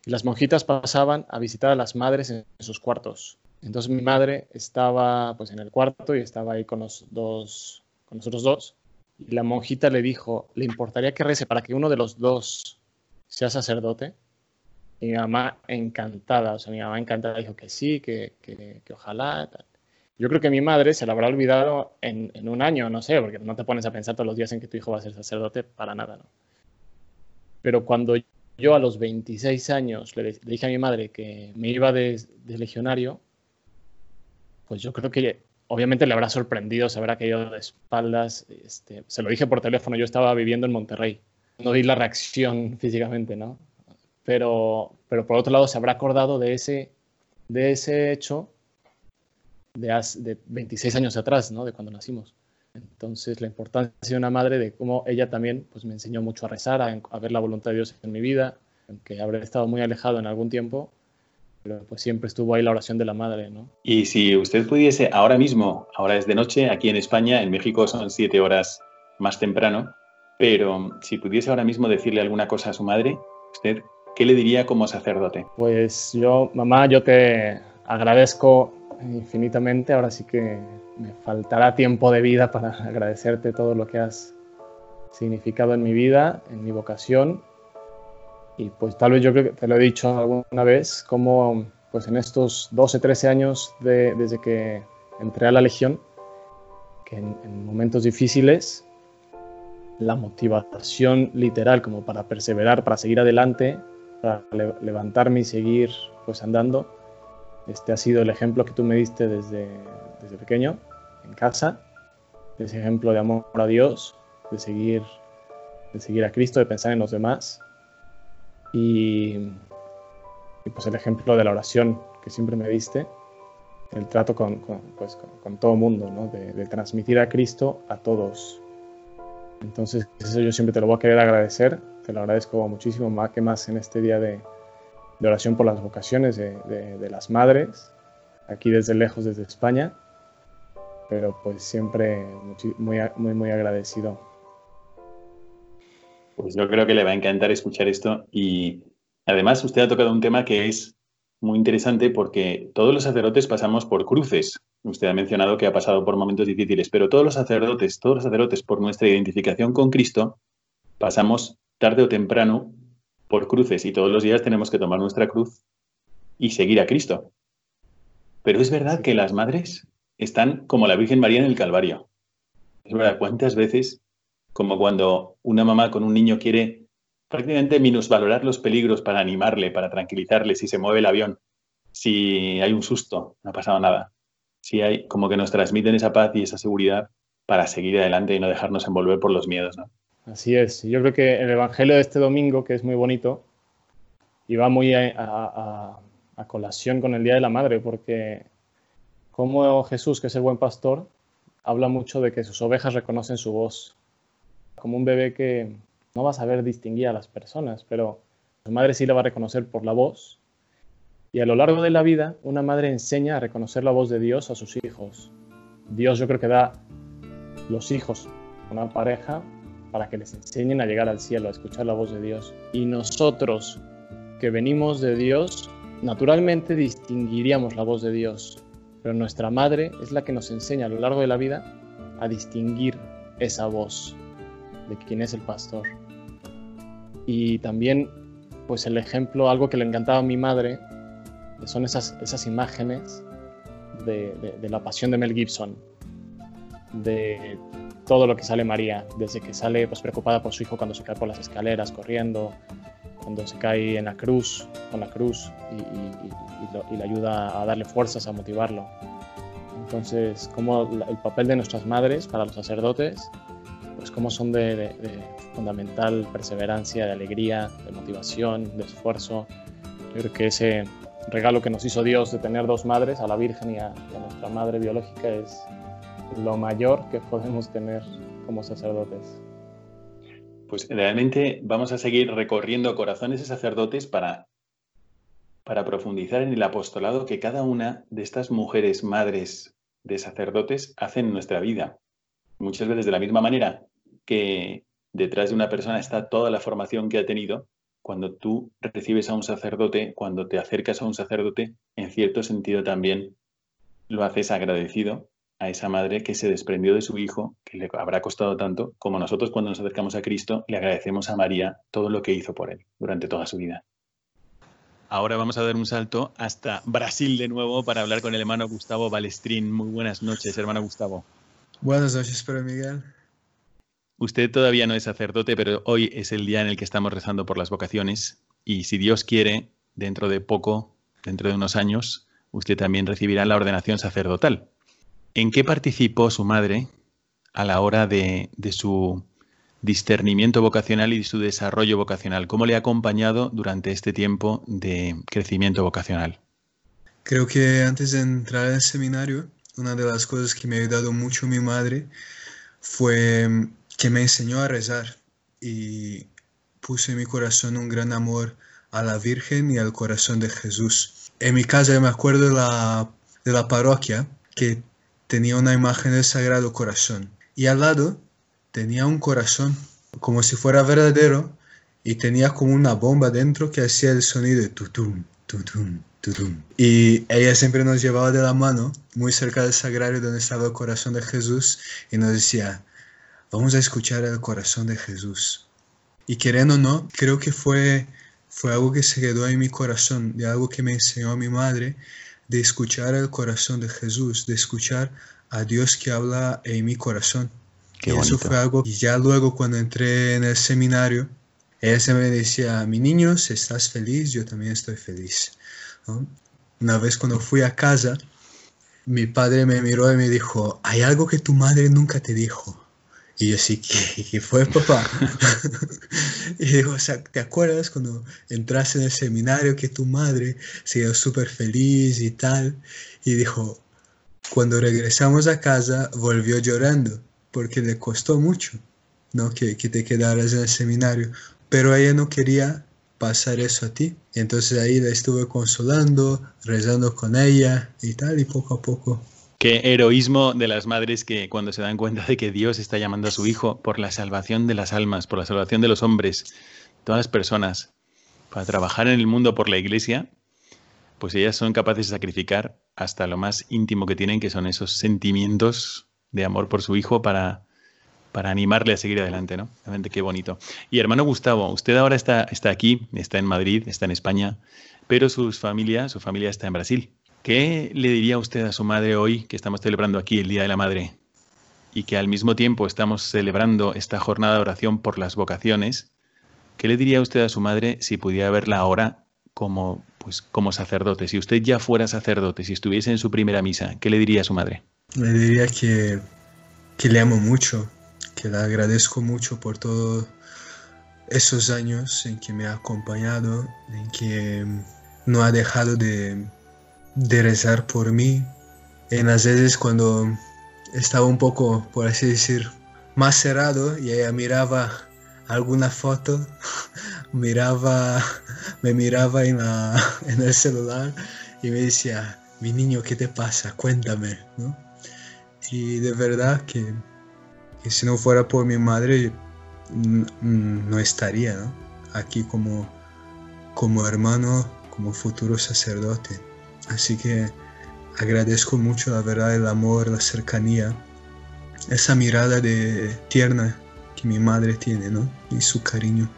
Y las monjitas pasaban a visitar a las madres en sus cuartos. Entonces mi madre estaba pues en el cuarto y estaba ahí con los dos, con nosotros dos. Y la monjita le dijo, ¿le importaría que rece para que uno de los dos sea sacerdote? Y mi mamá encantada, o sea, mi mamá encantada dijo que sí, que, que, que ojalá. Yo creo que mi madre se la habrá olvidado en, en, un año, no sé, porque no te pones a pensar todos los días en que tu hijo va a ser sacerdote para nada, ¿no? Pero cuando yo a los 26 años le, dije a mi madre que me iba de, de, legionario, pues yo creo que obviamente le habrá sorprendido, se habrá caído de espaldas. Este, se lo dije por teléfono, yo estaba viviendo en Monterrey. No vi la reacción [laughs] físicamente, ¿no? pero, pero por otro lado se habrá acordado de ese, de ese hecho de, hace, de 26 años atrás, ¿no? de cuando nacimos. Entonces, la importancia de una madre, de cómo ella también pues, me enseñó mucho a rezar, a, a, ver la voluntad de Dios en mi vida, aunque habré estado muy alejado en algún tiempo, pero pues siempre estuvo ahí la oración de la madre. ¿no?
Y si usted pudiese, ahora mismo, ahora es de noche, aquí en España, en México son siete horas más temprano, pero si pudiese ahora mismo decirle alguna cosa a su madre, usted ¿qué le diría como sacerdote?
Pues yo, mamá, yo te agradezco infinitamente. Ahora sí que me faltará tiempo de vida para [laughs] agradecerte todo lo que has significado en mi vida, en mi vocación. Y pues tal vez yo creo que te lo he dicho alguna vez, como pues en estos 12, 13 años de, desde que entré a la Legión, que en, en momentos difíciles la motivación literal como para perseverar, para seguir adelante, para levantarme y seguir pues andando. Este ha sido el ejemplo que tú me diste desde, desde pequeño, en casa, ese ejemplo de amor a Dios, de seguir, de seguir a Cristo, de pensar en los demás. Y, pues el ejemplo de la oración que siempre me diste, el trato con, con, pues, con todo mundo, ¿no? de, de transmitir a Cristo a todos. Entonces, eso yo siempre te lo voy a querer agradecer, te lo agradezco muchísimo, más que más en este día de, de oración por las vocaciones de, las madres, aquí desde lejos, desde España, pero pues siempre muy, muy, muy agradecido.
Pues yo creo que le va a encantar escuchar esto y además usted ha tocado un tema que es muy interesante porque todos los sacerdotes pasamos por cruces. Usted ha mencionado que ha pasado por momentos difíciles, pero todos los sacerdotes, todos los sacerdotes por nuestra identificación con Cristo, pasamos tarde o temprano por cruces y todos los días tenemos que tomar nuestra cruz y seguir a Cristo. Pero es verdad que las madres están como la Virgen María en el Calvario. Es verdad, ¿cuántas veces, como cuando una mamá con un niño quiere prácticamente minusvalorar los peligros para animarle, para tranquilizarle, si se mueve el avión, si hay un susto, no ha pasado nada. Si hay, como que nos transmiten esa paz y esa seguridad para seguir adelante y no dejarnos envolver por los miedos, ¿no?
Así es. Yo creo que el Evangelio de este domingo, que es muy bonito, y va muy a, colación con el Día de la Madre, porque como Jesús, que es el buen pastor, habla mucho de que sus ovejas reconocen su voz, como un bebé que no va a saber distinguir a las personas, pero su madre sí la va a reconocer por la voz. Y a lo largo de la vida, una madre enseña a reconocer la voz de Dios a sus hijos. Dios yo creo que da los hijos una pareja para que les enseñen a llegar al cielo, a escuchar la voz de Dios. Y nosotros que venimos de Dios, naturalmente distinguiríamos la voz de Dios, pero nuestra madre es la que nos enseña a lo largo de la vida a distinguir esa voz de quién es el pastor. Y también, pues el ejemplo, algo que le encantaba a mi madre, son esas, esas imágenes de, de, la pasión de Mel Gibson, de todo lo que sale María, desde que sale pues, preocupada por su hijo cuando se cae por las escaleras, corriendo, cuando se cae en la cruz, con la cruz, y, y, y, lo, y, le ayuda a darle fuerzas, a motivarlo. Entonces, como el papel de nuestras madres para los sacerdotes, pues como son de, de, de, fundamental perseverancia, de alegría, de motivación, de esfuerzo. Yo creo que ese regalo que nos hizo Dios de tener dos madres, a la Virgen y a, y a nuestra madre biológica, es lo mayor que podemos tener como sacerdotes.
Pues realmente vamos a seguir recorriendo corazones de sacerdotes para, para profundizar en el apostolado que cada una de estas mujeres madres de sacerdotes hacen en nuestra vida. Muchas veces de la misma manera que detrás de una persona está toda la formación que ha tenido, cuando tú recibes a un sacerdote, cuando te acercas a un sacerdote, en cierto sentido también lo haces agradecido a esa madre que se desprendió de su hijo, que le habrá costado tanto, como nosotros cuando nos acercamos a Cristo le agradecemos a María todo lo que hizo por él durante toda su vida. Ahora vamos a dar un salto hasta Brasil de nuevo para hablar con el hermano Gustavo Balestrín. Muy buenas noches, hermano Gustavo.
Buenas noches, Pedro Miguel.
Usted todavía no es sacerdote, pero hoy es el día en el que estamos rezando por las vocaciones y si Dios quiere, dentro de poco, dentro de unos años, usted también recibirá la ordenación sacerdotal. ¿En qué participó su madre a la hora de, su discernimiento vocacional y su desarrollo vocacional? ¿Cómo le ha acompañado durante este tiempo de crecimiento vocacional?
Creo que antes de entrar al seminario, una de las cosas que me ha ayudado mucho mi madre fue que me enseñó a rezar y puso en mi corazón un gran amor a la Virgen y al corazón de Jesús. En mi casa me acuerdo de la, de la parroquia que tenía una imagen del Sagrado Corazón y al lado tenía un corazón como si fuera verdadero y tenía como una bomba dentro que hacía el sonido de tutum, tutum, tutum. Y ella siempre nos llevaba de la mano muy cerca del sagrario donde estaba el corazón de Jesús y nos decía, vamos a escuchar el corazón de Jesús. Y queriendo o no, creo que fue, fue algo que se quedó en mi corazón, de algo que me enseñó mi madre, de escuchar el corazón de Jesús, de escuchar a Dios que habla en mi corazón.
Qué
y
bonito.
eso fue algo, y ya luego cuando entré en el seminario, ella se me decía, mi niño, si estás feliz, yo también estoy feliz. ¿no? Una vez cuando fui a casa, mi padre me miró y me dijo, hay algo que tu madre nunca te dijo. Y yo sí, ¿qué, [laughs] fue, papá? [laughs] y digo, o sea, ¿te acuerdas cuando entraste en el seminario que tu madre se quedó súper feliz y tal? Y dijo, cuando regresamos a casa volvió llorando porque le costó mucho, ¿no? Que, que te quedaras en el seminario. Pero ella no quería pasar eso a ti. Entonces ahí la estuve consolando, rezando con ella y tal, y poco a poco
Qué heroísmo de las madres que cuando se dan cuenta de que Dios está llamando a su hijo por la salvación de las almas, por la salvación de los hombres, todas las personas, para trabajar en el mundo por la iglesia, pues ellas son capaces de sacrificar hasta lo más íntimo que tienen, que son esos sentimientos de amor por su hijo para, para animarle a seguir adelante, ¿no? Realmente qué bonito. Y hermano Gustavo, usted ahora está, está aquí, está en Madrid, está en España, pero su familia, su familia está en Brasil. ¿Qué le diría usted a su madre hoy que estamos celebrando aquí el Día de la Madre y que al mismo tiempo estamos celebrando esta jornada de oración por las vocaciones? ¿Qué le diría usted a su madre si pudiera verla ahora como, pues, como sacerdote? Si usted ya fuera sacerdote, si estuviese en su primera misa, ¿qué le diría a su madre?
Le diría que, que le amo mucho, que le agradezco mucho por todos esos años en que me ha acompañado, en que no ha dejado de de rezar por mí. En las veces cuando estaba un poco, por así decir, más cerrado y ella miraba alguna foto, [laughs] miraba, me miraba en, [laughs] en el celular y me decía, mi niño, ¿qué te pasa? Cuéntame, ¿no? Y de verdad que, que si no fuera por mi madre, no estaría aquí como, como hermano, como futuro sacerdote. Así que agradezco mucho la verdad, el amor, la cercanía, esa mirada de tierna que mi madre tiene, ¿no? Y su cariño.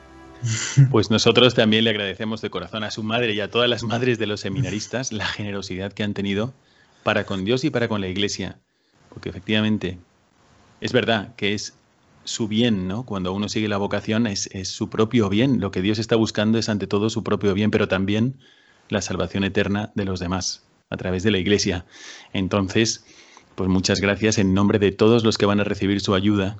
[laughs]
Pues nosotros también le agradecemos de corazón a su madre y a todas las madres de los seminaristas la generosidad que han tenido para con Dios y para con la Iglesia. Porque efectivamente es verdad que es su bien, ¿no? Cuando uno sigue la vocación es, es su propio bien. Lo que Dios está buscando es ante todo su propio bien, pero también la salvación eterna de los demás a través de la Iglesia. Entonces, pues muchas gracias en nombre de todos los que van a recibir su ayuda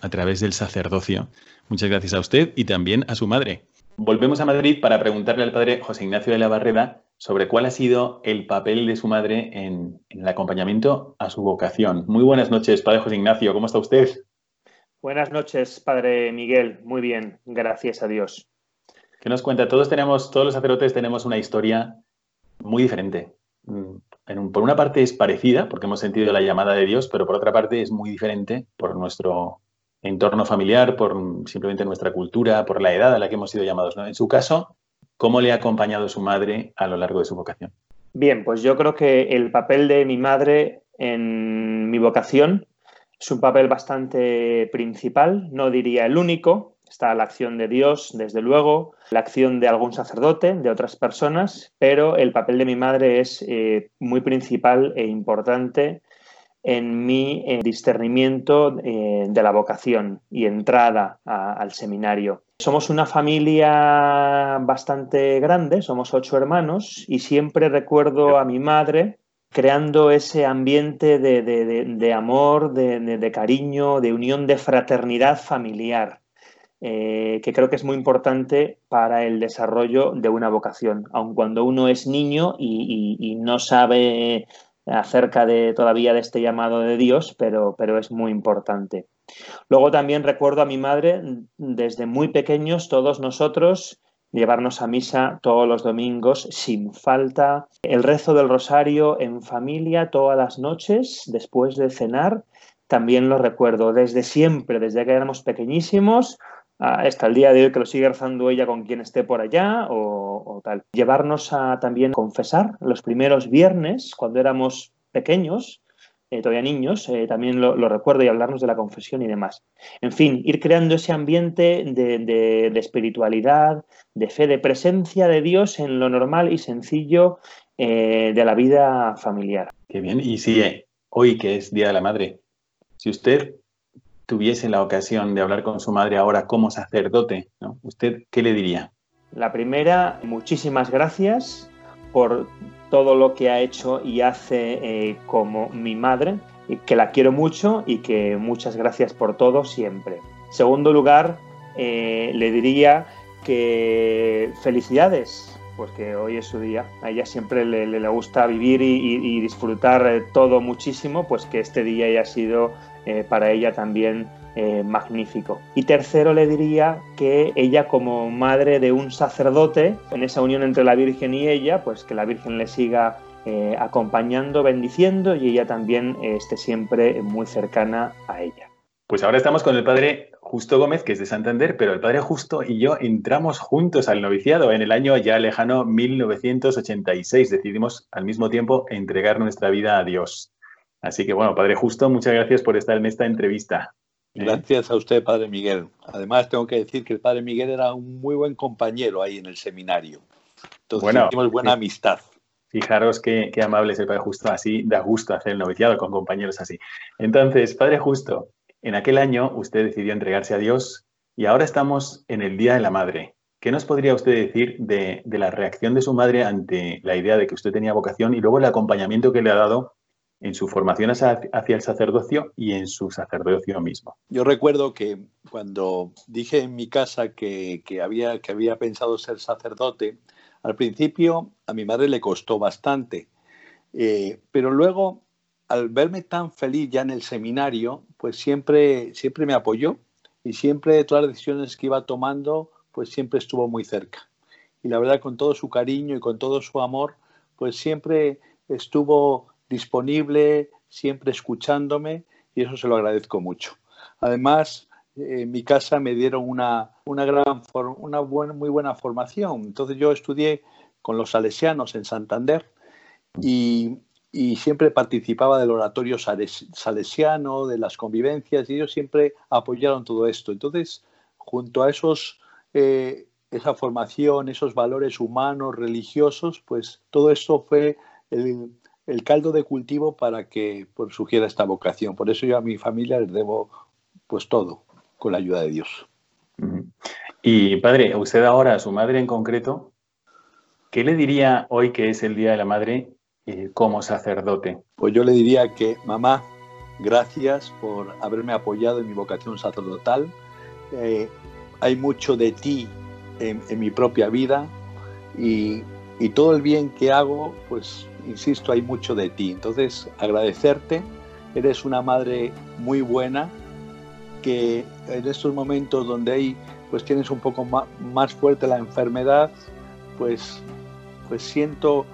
a través del sacerdocio. Muchas gracias a usted y también a su madre.
Volvemos a Madrid para preguntarle al padre José Ignacio de la Barreda sobre cuál ha sido el papel de su madre en, en, el acompañamiento a su vocación. Muy buenas noches, padre José Ignacio, ¿cómo está usted?
Buenas noches, padre Miguel. Muy bien, gracias a Dios.
¿Qué nos cuenta? Todos tenemos, todos los sacerdotes tenemos una historia muy diferente. Mm, por una parte es parecida, porque hemos sentido la llamada de Dios, pero por otra parte es muy diferente por nuestro entorno familiar, por simplemente nuestra cultura, por la edad a la que hemos sido llamados. En su caso, ¿cómo le ha acompañado su madre a lo largo de su vocación?
Bien, pues yo creo que el papel de mi madre en mi vocación es un papel bastante principal, no diría el único, Está la acción de Dios, desde luego, la acción de algún sacerdote, de otras personas, pero el papel de mi madre es eh, muy principal e importante en mi discernimiento eh, de la vocación y entrada al seminario. Somos una familia bastante grande, somos ocho hermanos y siempre recuerdo a mi madre creando ese ambiente de, de, de, de amor, de, cariño, de unión, de fraternidad familiar. Eh, que creo que es muy importante para el desarrollo de una vocación, aun cuando uno es niño y, y, no sabe acerca de todavía de este llamado de Dios, pero, pero es muy importante. Luego también recuerdo a mi madre desde muy pequeños, todos nosotros, llevarnos a misa todos los domingos sin falta, el rezo del rosario en familia todas las noches después de cenar, también lo recuerdo desde siempre, desde que éramos pequeñísimos, hasta el día de hoy que lo sigue rezando ella con quien esté por allá o, tal. Llevarnos a también confesar los primeros viernes cuando éramos pequeños, eh, todavía niños, eh, también lo, recuerdo y hablarnos de la confesión y demás. En fin, ir creando ese ambiente de, espiritualidad, de fe, de presencia de Dios en lo normal y sencillo eh, de la vida familiar.
Qué bien. Y si hoy que es Día de la Madre, si usted tuviese la ocasión de hablar con su madre ahora como sacerdote, ¿no? ¿usted qué le diría?
La primera, muchísimas gracias por todo lo que ha hecho y hace eh, como mi madre, que la quiero mucho y que muchas gracias por todo siempre. Segundo lugar, eh, le diría que felicidades, porque hoy es su día. A ella siempre le, gusta vivir y, disfrutar todo muchísimo, pues que este día haya sido para ella también eh, magnífico. Y tercero le diría que ella como madre de un sacerdote, en esa unión entre la Virgen y ella, pues que la Virgen le siga eh, acompañando, bendiciendo y ella también eh, esté siempre muy cercana a ella.
Pues ahora estamos con el padre Justo Gómez, que es de Santander, pero el padre Justo y yo entramos juntos al noviciado en el año ya lejano 1986. Decidimos al mismo tiempo entregar nuestra vida a Dios. Así que bueno, padre Justo, muchas gracias por estar en esta entrevista.
Gracias a usted, Padre Miguel. Además, tengo que decir que el Padre Miguel era un muy buen compañero ahí en el seminario. Entonces, bueno, buena amistad.
Fijaros qué, qué, amable es el Padre Justo, así da gusto hacer el noviciado con compañeros así. Entonces, Padre Justo, en aquel año usted decidió entregarse a Dios y ahora estamos en el Día de la Madre. ¿Qué nos podría usted decir de, de la reacción de su madre ante la idea de que usted tenía vocación y luego el acompañamiento que le ha dado en su formación hacia el sacerdocio y en su sacerdocio mismo.
Yo recuerdo que cuando dije en mi casa que, había, que había pensado ser sacerdote, al principio a mi madre le costó bastante, eh, pero luego al verme tan feliz ya en el seminario, pues siempre, siempre me apoyó y siempre todas las decisiones que iba tomando, pues siempre estuvo muy cerca. Y la verdad, con todo su cariño y con todo su amor, pues siempre estuvo disponible, siempre escuchándome y eso se lo agradezco mucho. Además, en mi casa me dieron una, una, gran una muy buena formación. Entonces yo estudié con los salesianos en Santander y, y siempre participaba del oratorio salesiano, de las convivencias y ellos siempre apoyaron todo esto. Entonces, junto a esos, eh, esa formación, esos valores humanos, religiosos, pues todo esto fue el, el caldo de cultivo para que pues, surgiera esta vocación. Por eso yo a mi familia les debo pues todo, con la ayuda de Dios.
Y padre, usted ahora, a su madre en concreto, ¿qué le diría hoy que es el Día de la Madre eh, como sacerdote?
Pues yo le diría que, mamá, gracias por haberme apoyado en mi vocación sacerdotal. Eh, hay mucho de ti en, en mi propia vida y, y todo el bien que hago, pues insisto, hay mucho de ti. Entonces, agradecerte, eres una madre muy buena, que en estos momentos donde hay, pues tienes un poco más, fuerte la enfermedad, pues, pues siento,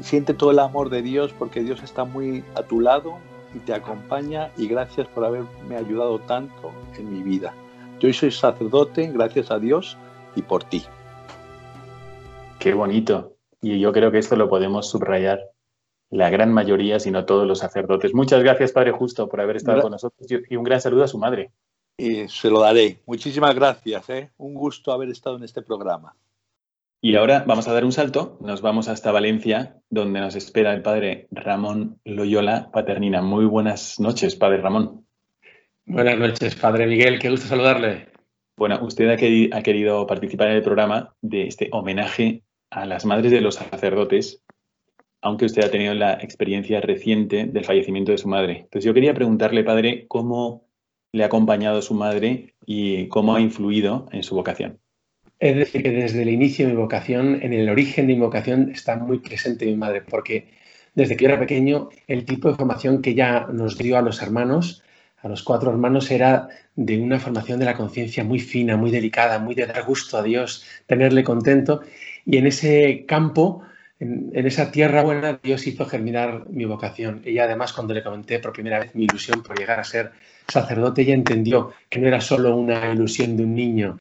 siente todo el amor de Dios porque Dios está muy a tu lado y te acompaña y gracias por haberme ayudado tanto en mi vida. Yo soy sacerdote, gracias a Dios y por ti.
Qué bonito. Y yo creo que esto lo podemos subrayar la gran mayoría, si no todos los sacerdotes. Muchas gracias, Padre Justo, por haber estado con nosotros y un gran saludo a su madre.
Y se lo daré. Muchísimas gracias. ¿eh? Un gusto haber estado en este programa.
Y ahora vamos a dar un salto. Nos vamos hasta Valencia, donde nos espera el Padre Ramón Loyola Paternina. Muy buenas noches, Padre Ramón.
Buenas noches, Padre Miguel. Qué gusto saludarle.
Bueno, usted ha querido participar en el programa de este homenaje a las madres de los sacerdotes, aunque usted ha tenido la experiencia reciente del fallecimiento de su madre. Entonces yo quería preguntarle, padre, cómo le ha acompañado su madre y cómo ha influido en su vocación.
Es decir, que desde el inicio de mi vocación, en el origen de mi vocación, está muy presente mi madre, porque desde que yo era pequeño, el tipo de formación que ella nos dio a los hermanos, a los cuatro hermanos, era de una formación de la conciencia muy fina, muy delicada, muy de dar gusto a Dios, tenerle contento. Y en ese campo, en, esa tierra buena, Dios hizo germinar mi vocación. Ella además, cuando le comenté por primera vez mi ilusión por llegar a ser sacerdote, ella entendió que no era solo una ilusión de un niño,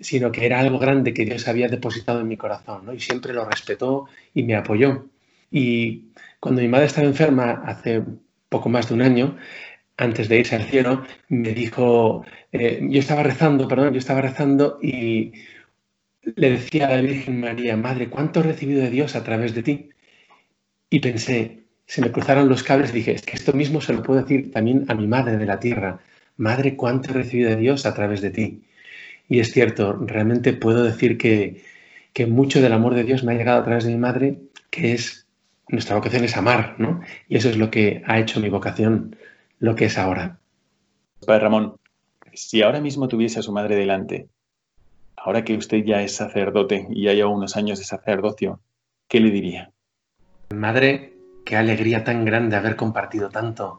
sino que era algo grande que Dios había depositado en mi corazón, ¿no? Y siempre lo respetó y me apoyó. Y cuando mi madre estaba enferma hace poco más de un año, antes de irse al cielo, me dijo, eh, yo estaba rezando, perdón, yo estaba rezando y le decía a la Virgen María, Madre, ¿cuánto he recibido de Dios a través de ti? Y pensé, se me cruzaron los cables y dije, es que esto mismo se lo puedo decir también a mi Madre de la Tierra. Madre, ¿cuánto he recibido de Dios a través de ti? Y es cierto, realmente puedo decir que, que mucho del amor de Dios me ha llegado a través de mi madre, que es nuestra vocación es amar, ¿no? Y eso es lo que ha hecho mi vocación lo que es ahora.
Padre Ramón, si ahora mismo tuviese a su madre delante, ahora que usted ya es sacerdote y ya lleva unos años de sacerdocio, ¿qué le diría?
Madre, qué alegría tan grande haber compartido tanto,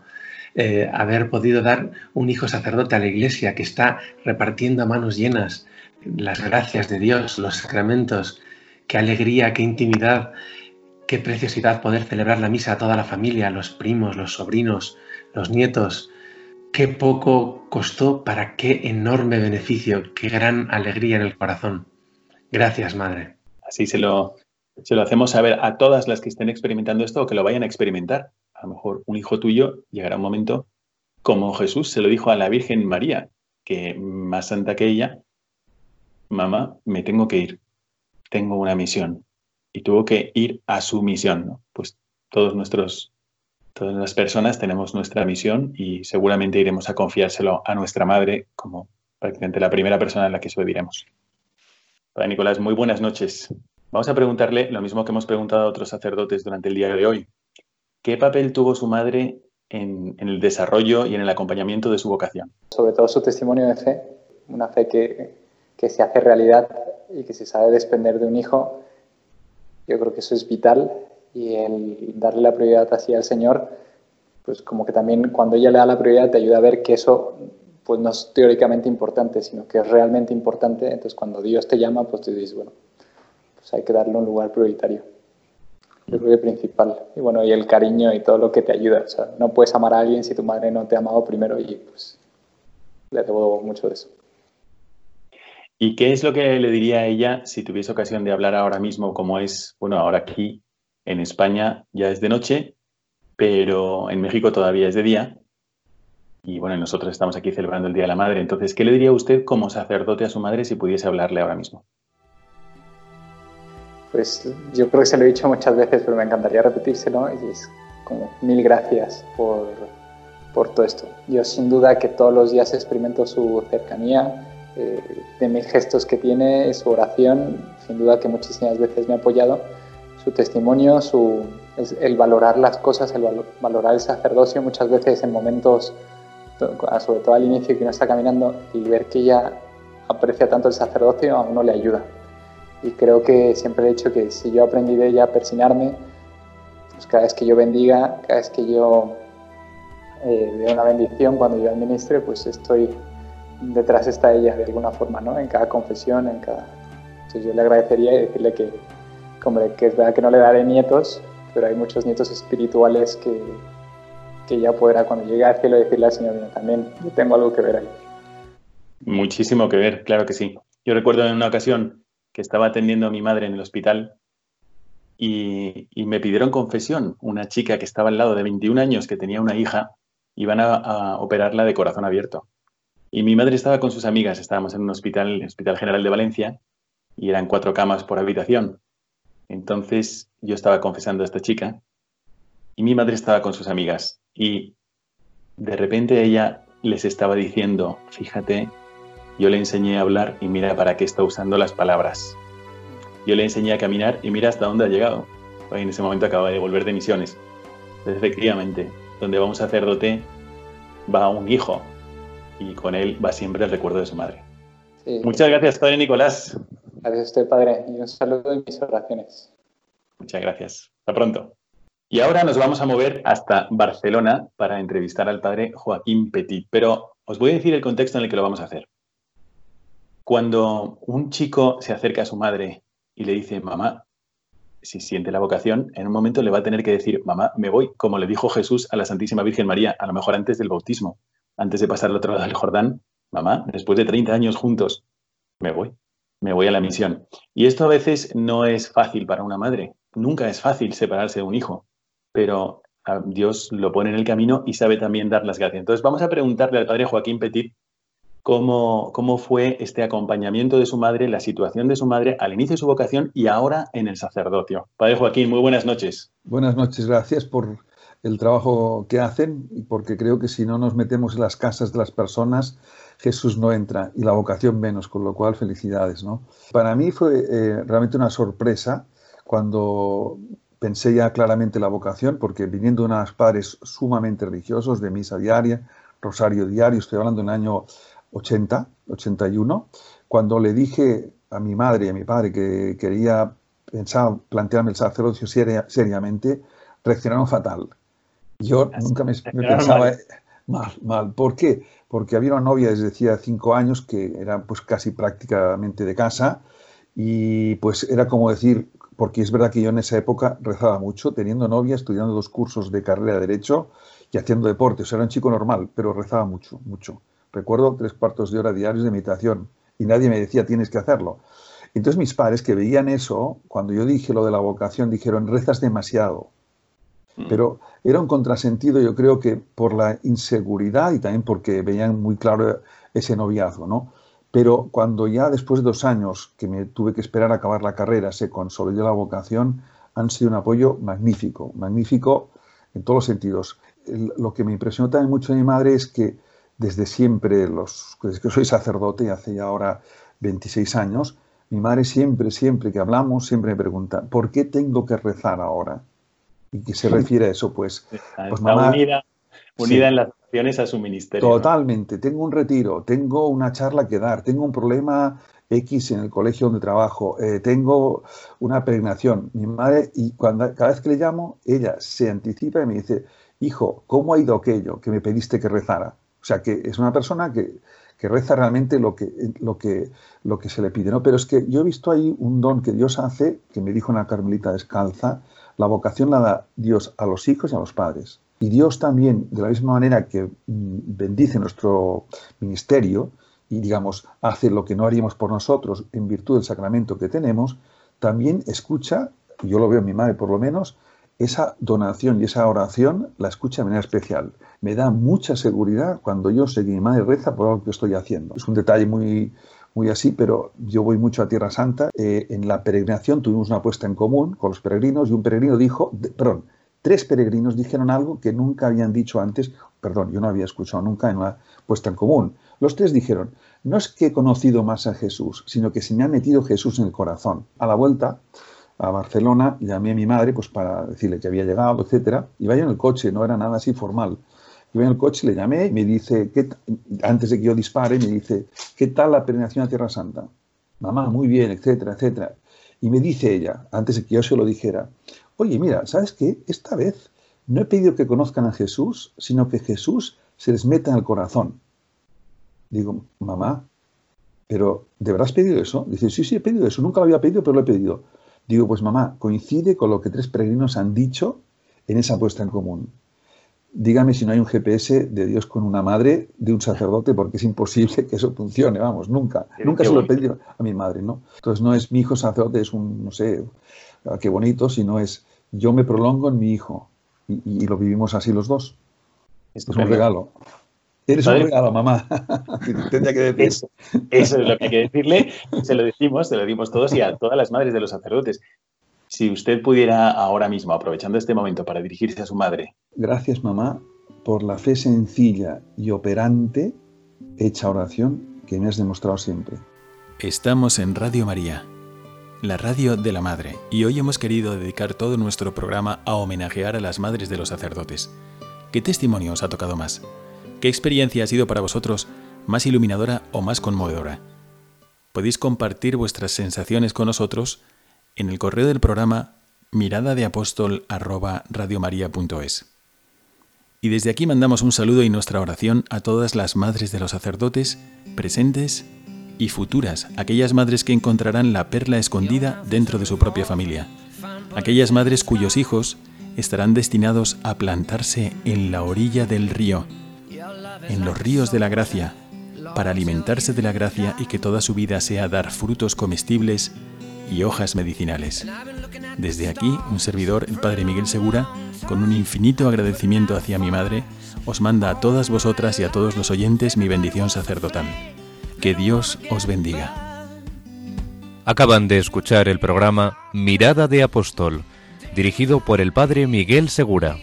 eh, haber podido dar un hijo sacerdote a la iglesia que está repartiendo a manos llenas las gracias de Dios, los sacramentos, qué alegría, qué intimidad, qué preciosidad poder celebrar la misa a toda la familia, los primos, los sobrinos, los nietos. Qué poco costó para qué enorme beneficio, qué gran alegría en el corazón. Gracias, Madre.
Así se lo, se lo hacemos saber a todas las que estén experimentando esto o que lo vayan a experimentar. A lo mejor un hijo tuyo llegará un momento, como Jesús se lo dijo a la Virgen María, que más santa que ella, mamá, me tengo que ir, tengo una misión. Y tuvo que ir a su misión. Pues todos nuestros Todas las personas tenemos nuestra misión y seguramente iremos a confiárselo a nuestra madre como prácticamente la primera persona en la que subiremos. Padre Nicolás, muy buenas noches. Vamos a preguntarle lo mismo que hemos preguntado a otros sacerdotes durante el día de hoy. ¿Qué papel tuvo su madre en, el desarrollo y en el acompañamiento de su vocación?
Sobre todo su testimonio de fe, una fe que, que se hace realidad y que se sabe desprender de un hijo. Yo creo que eso es vital y el darle la prioridad así al Señor, pues como que también cuando ella le da la prioridad te ayuda a ver que eso pues no es teóricamente importante, sino que es realmente importante. Entonces cuando Dios te llama, pues te dices, bueno, pues hay que darle un lugar prioritario. Yo creo que principal. Y bueno, y el cariño y todo lo que te ayuda. O sea, no puedes amar a alguien si tu madre no te ha amado primero y pues le debo mucho de eso.
¿Y qué es lo que le diría a ella si tuviese ocasión de hablar ahora mismo, como es, bueno, ahora aquí en España ya es de noche, pero en México todavía es de día. Y bueno, nosotros estamos aquí celebrando el Día de la Madre. Entonces, ¿qué le diría usted como sacerdote a su madre si pudiese hablarle ahora mismo?
Pues yo creo que se lo he dicho muchas veces, pero me encantaría repetírselo. Y es como mil gracias por, por todo esto. Yo sin duda que todos los días experimento su cercanía, eh, de mis gestos que tiene, su oración. Sin duda que muchísimas veces me ha apoyado su testimonio, su, el valorar las cosas, el valorar el sacerdocio muchas veces en momentos, sobre todo al inicio que uno está caminando y ver que ella aprecia tanto el sacerdocio a uno le ayuda. Y creo que siempre he dicho que si yo aprendí de ella a persinarme, pues cada vez que yo bendiga, cada vez que yo eh, una bendición cuando yo administre, pues estoy detrás está ella de alguna forma, ¿no? En cada confesión, en cada... Entonces yo le agradecería y decirle que, Hombre, que es verdad que no le daré nietos, pero hay muchos nietos espirituales que, que ya podrá cuando llegue al cielo decirle al Señor, también yo tengo algo que ver ahí.
Muchísimo que ver, claro que sí. Yo recuerdo en una ocasión que estaba atendiendo a mi madre en el hospital y, me pidieron confesión. Una chica que estaba al lado de 21 años, que tenía una hija, iban a, a operarla de corazón abierto. Y mi madre estaba con sus amigas, estábamos en un hospital, el Hospital General de Valencia, y eran cuatro camas por habitación. Entonces yo estaba confesando a esta chica y mi madre estaba con sus amigas y de repente ella les estaba diciendo, fíjate, yo le enseñé a hablar y mira para qué está usando las palabras. Yo le enseñé a caminar y mira hasta dónde ha llegado. en ese momento acaba de volver de misiones. Entonces, efectivamente, donde va un sacerdote va un hijo y con él va siempre el recuerdo de su madre. Muchas gracias, Padre Nicolás.
Gracias a usted, Padre, y un saludo en mis oraciones.
Muchas gracias. Hasta pronto. Y ahora nos vamos a mover hasta Barcelona para entrevistar al padre Joaquín Petit. Pero os voy a decir el contexto en el que lo vamos a hacer. Cuando un chico se acerca a su madre y le dice, mamá, si siente la vocación, en un momento le va a tener que decir, mamá, me voy, como le dijo Jesús a la Santísima Virgen María, a lo mejor antes del bautismo, antes de pasar al otro lado del Jordán, mamá, después de 30 años juntos, me voy me voy a la misión. Y esto a veces no es fácil para una madre. Nunca es fácil separarse de un hijo, pero ah, Dios lo pone en el camino y sabe también dar las gracias. Entonces vamos a preguntarle al padre Joaquín Petit cómo, cómo fue este acompañamiento de su madre, la situación de su madre al inicio de su vocación y ahora en el sacerdocio. Padre Joaquín, muy buenas noches.
Buenas noches, gracias por el trabajo que hacen porque creo que si no nos metemos en las casas de las personas, Jesús no entra y la vocación menos, con lo cual felicidades. ¿no? Para mí fue eh, realmente una sorpresa cuando pensé ya claramente la vocación, porque viniendo de unos padres sumamente religiosos, de misa diaria, rosario diario, estoy hablando en el año 80, 81, cuando le dije a mi madre y a mi padre que quería pensar, plantearme el sacerdocio seriamente, reaccionaron fatal. Yo nunca me, pensaba mal. Mal, ¿Por qué? Porque había una novia desde hacía cinco años que era pues casi prácticamente de casa y pues era como decir, porque es verdad que yo en esa época rezaba mucho, teniendo novia, estudiando dos cursos de carrera de Derecho y haciendo deporte. O sea, era un chico normal, pero rezaba mucho, mucho. Recuerdo tres cuartos de hora diarios de meditación y nadie me decía tienes que hacerlo. Entonces mis padres que veían eso, cuando yo dije lo de la vocación, dijeron rezas demasiado. Mm. Pero era un contrasentido, yo creo que por la inseguridad y también porque veían muy claro ese noviazgo, ¿no? Pero cuando ya después de dos años que me tuve que esperar a acabar la carrera se consolidó la vocación, han sido un apoyo magnífico, magnífico en todos los sentidos. lo que me impresionó también mucho de mi madre es que desde siempre, los, desde que soy sacerdote, hace ya ahora 26 años, mi madre siempre, siempre que hablamos, siempre me pregunta, ¿por qué tengo que rezar ahora? ¿Y qué se refiere a eso? Pues, [laughs] pues
mamá, unida, unida en las acciones a su ministerio.
Totalmente. Tengo un retiro, tengo una charla que dar, tengo un problema X en el colegio donde trabajo, eh, tengo una peregrinación. Mi madre, y cuando, cada vez que le llamo, ella se anticipa y me dice, hijo, ¿cómo ha ido aquello que me pediste que rezara? O sea, que es una persona que, reza realmente lo que, lo, que, lo que se le pide. ¿no? Pero es que yo he visto ahí un don que Dios hace, que me dijo una carmelita descalza, la vocación la da Dios a los hijos y a los padres. Y Dios también, de la misma manera que mm, bendice nuestro ministerio y, digamos, hace lo que no haríamos por nosotros en virtud del sacramento que tenemos, también escucha, yo lo veo en mi madre por lo menos, esa donación y esa oración la escucha de manera especial. Me da mucha seguridad cuando yo sé que mi madre reza por algo que estoy haciendo. Es un detalle muy, muy así, pero yo voy mucho a Tierra Santa. Eh, en la peregrinación tuvimos una apuesta en común con los peregrinos y un peregrino dijo, perdón, tres peregrinos dijeron algo que nunca habían dicho antes, perdón, yo no había escuchado nunca en una puesta en común. Los tres dijeron, no es que he conocido más a Jesús, sino que se me ha metido Jesús en el corazón. A la vuelta, a Barcelona, llamé a mi madre pues para decirle que había llegado, etcétera. Iba yo en el coche, no era nada así formal. Iba en el coche, le llamé y me dice, ¿qué antes de que yo dispare, me dice, ¿qué tal la peregrinación a Tierra Santa? Mamá, muy bien, etcétera, etcétera. Y me dice ella, antes de que yo se lo dijera, oye, mira, ¿sabes qué? Esta vez no he pedido que conozcan a Jesús, sino que Jesús se les meta en el corazón. Digo, mamá, pero ¿de verdad has pedido eso? Dice, sí, sí, he pedido eso. Nunca lo había pedido, pero lo he pedido. Digo, pues mamá, coincide con lo que tres peregrinos han dicho en esa puesta en común. Dígame si no hay un GPS de Dios con una madre, de un sacerdote, porque es imposible que eso funcione, vamos, nunca. Nunca se lo he pedido a mi madre, ¿no? Entonces no es mi hijo sacerdote, es un, no sé, ah, qué bonito, sino es yo me prolongo en mi hijo. Y, lo vivimos así los dos. Es un regalo. Eres un regalo, mamá. [laughs]
Tendría que decir. Eso, eso, es lo que hay que decirle. Se lo decimos, se lo dimos todos y a todas las madres de los sacerdotes. Si usted pudiera ahora mismo, aprovechando este momento para dirigirse a su madre.
Gracias, mamá, por la fe sencilla y operante, hecha oración, que me has demostrado siempre.
Estamos en Radio María, la radio de la Madre, y hoy hemos querido dedicar todo nuestro programa a homenajear a las madres de los sacerdotes. ¿Qué testimonio os ha tocado más? ¿Qué experiencia ha sido para vosotros más iluminadora o más conmovedora? Podéis compartir vuestras sensaciones con nosotros en el correo del programa mirada de Y desde aquí mandamos un saludo y nuestra oración a todas las madres de los sacerdotes, presentes y futuras, aquellas madres que encontrarán la perla escondida dentro de su propia familia, aquellas madres cuyos hijos estarán destinados a plantarse en la orilla del río en los ríos de la gracia, para alimentarse de la gracia y que toda su vida sea dar frutos comestibles y hojas medicinales. Desde aquí, un servidor, el Padre Miguel Segura, con un infinito agradecimiento hacia mi madre, os manda a todas vosotras y a todos los oyentes mi bendición sacerdotal. Que Dios os bendiga.
Acaban de escuchar el programa Mirada de Apóstol, dirigido por el Padre Miguel Segura.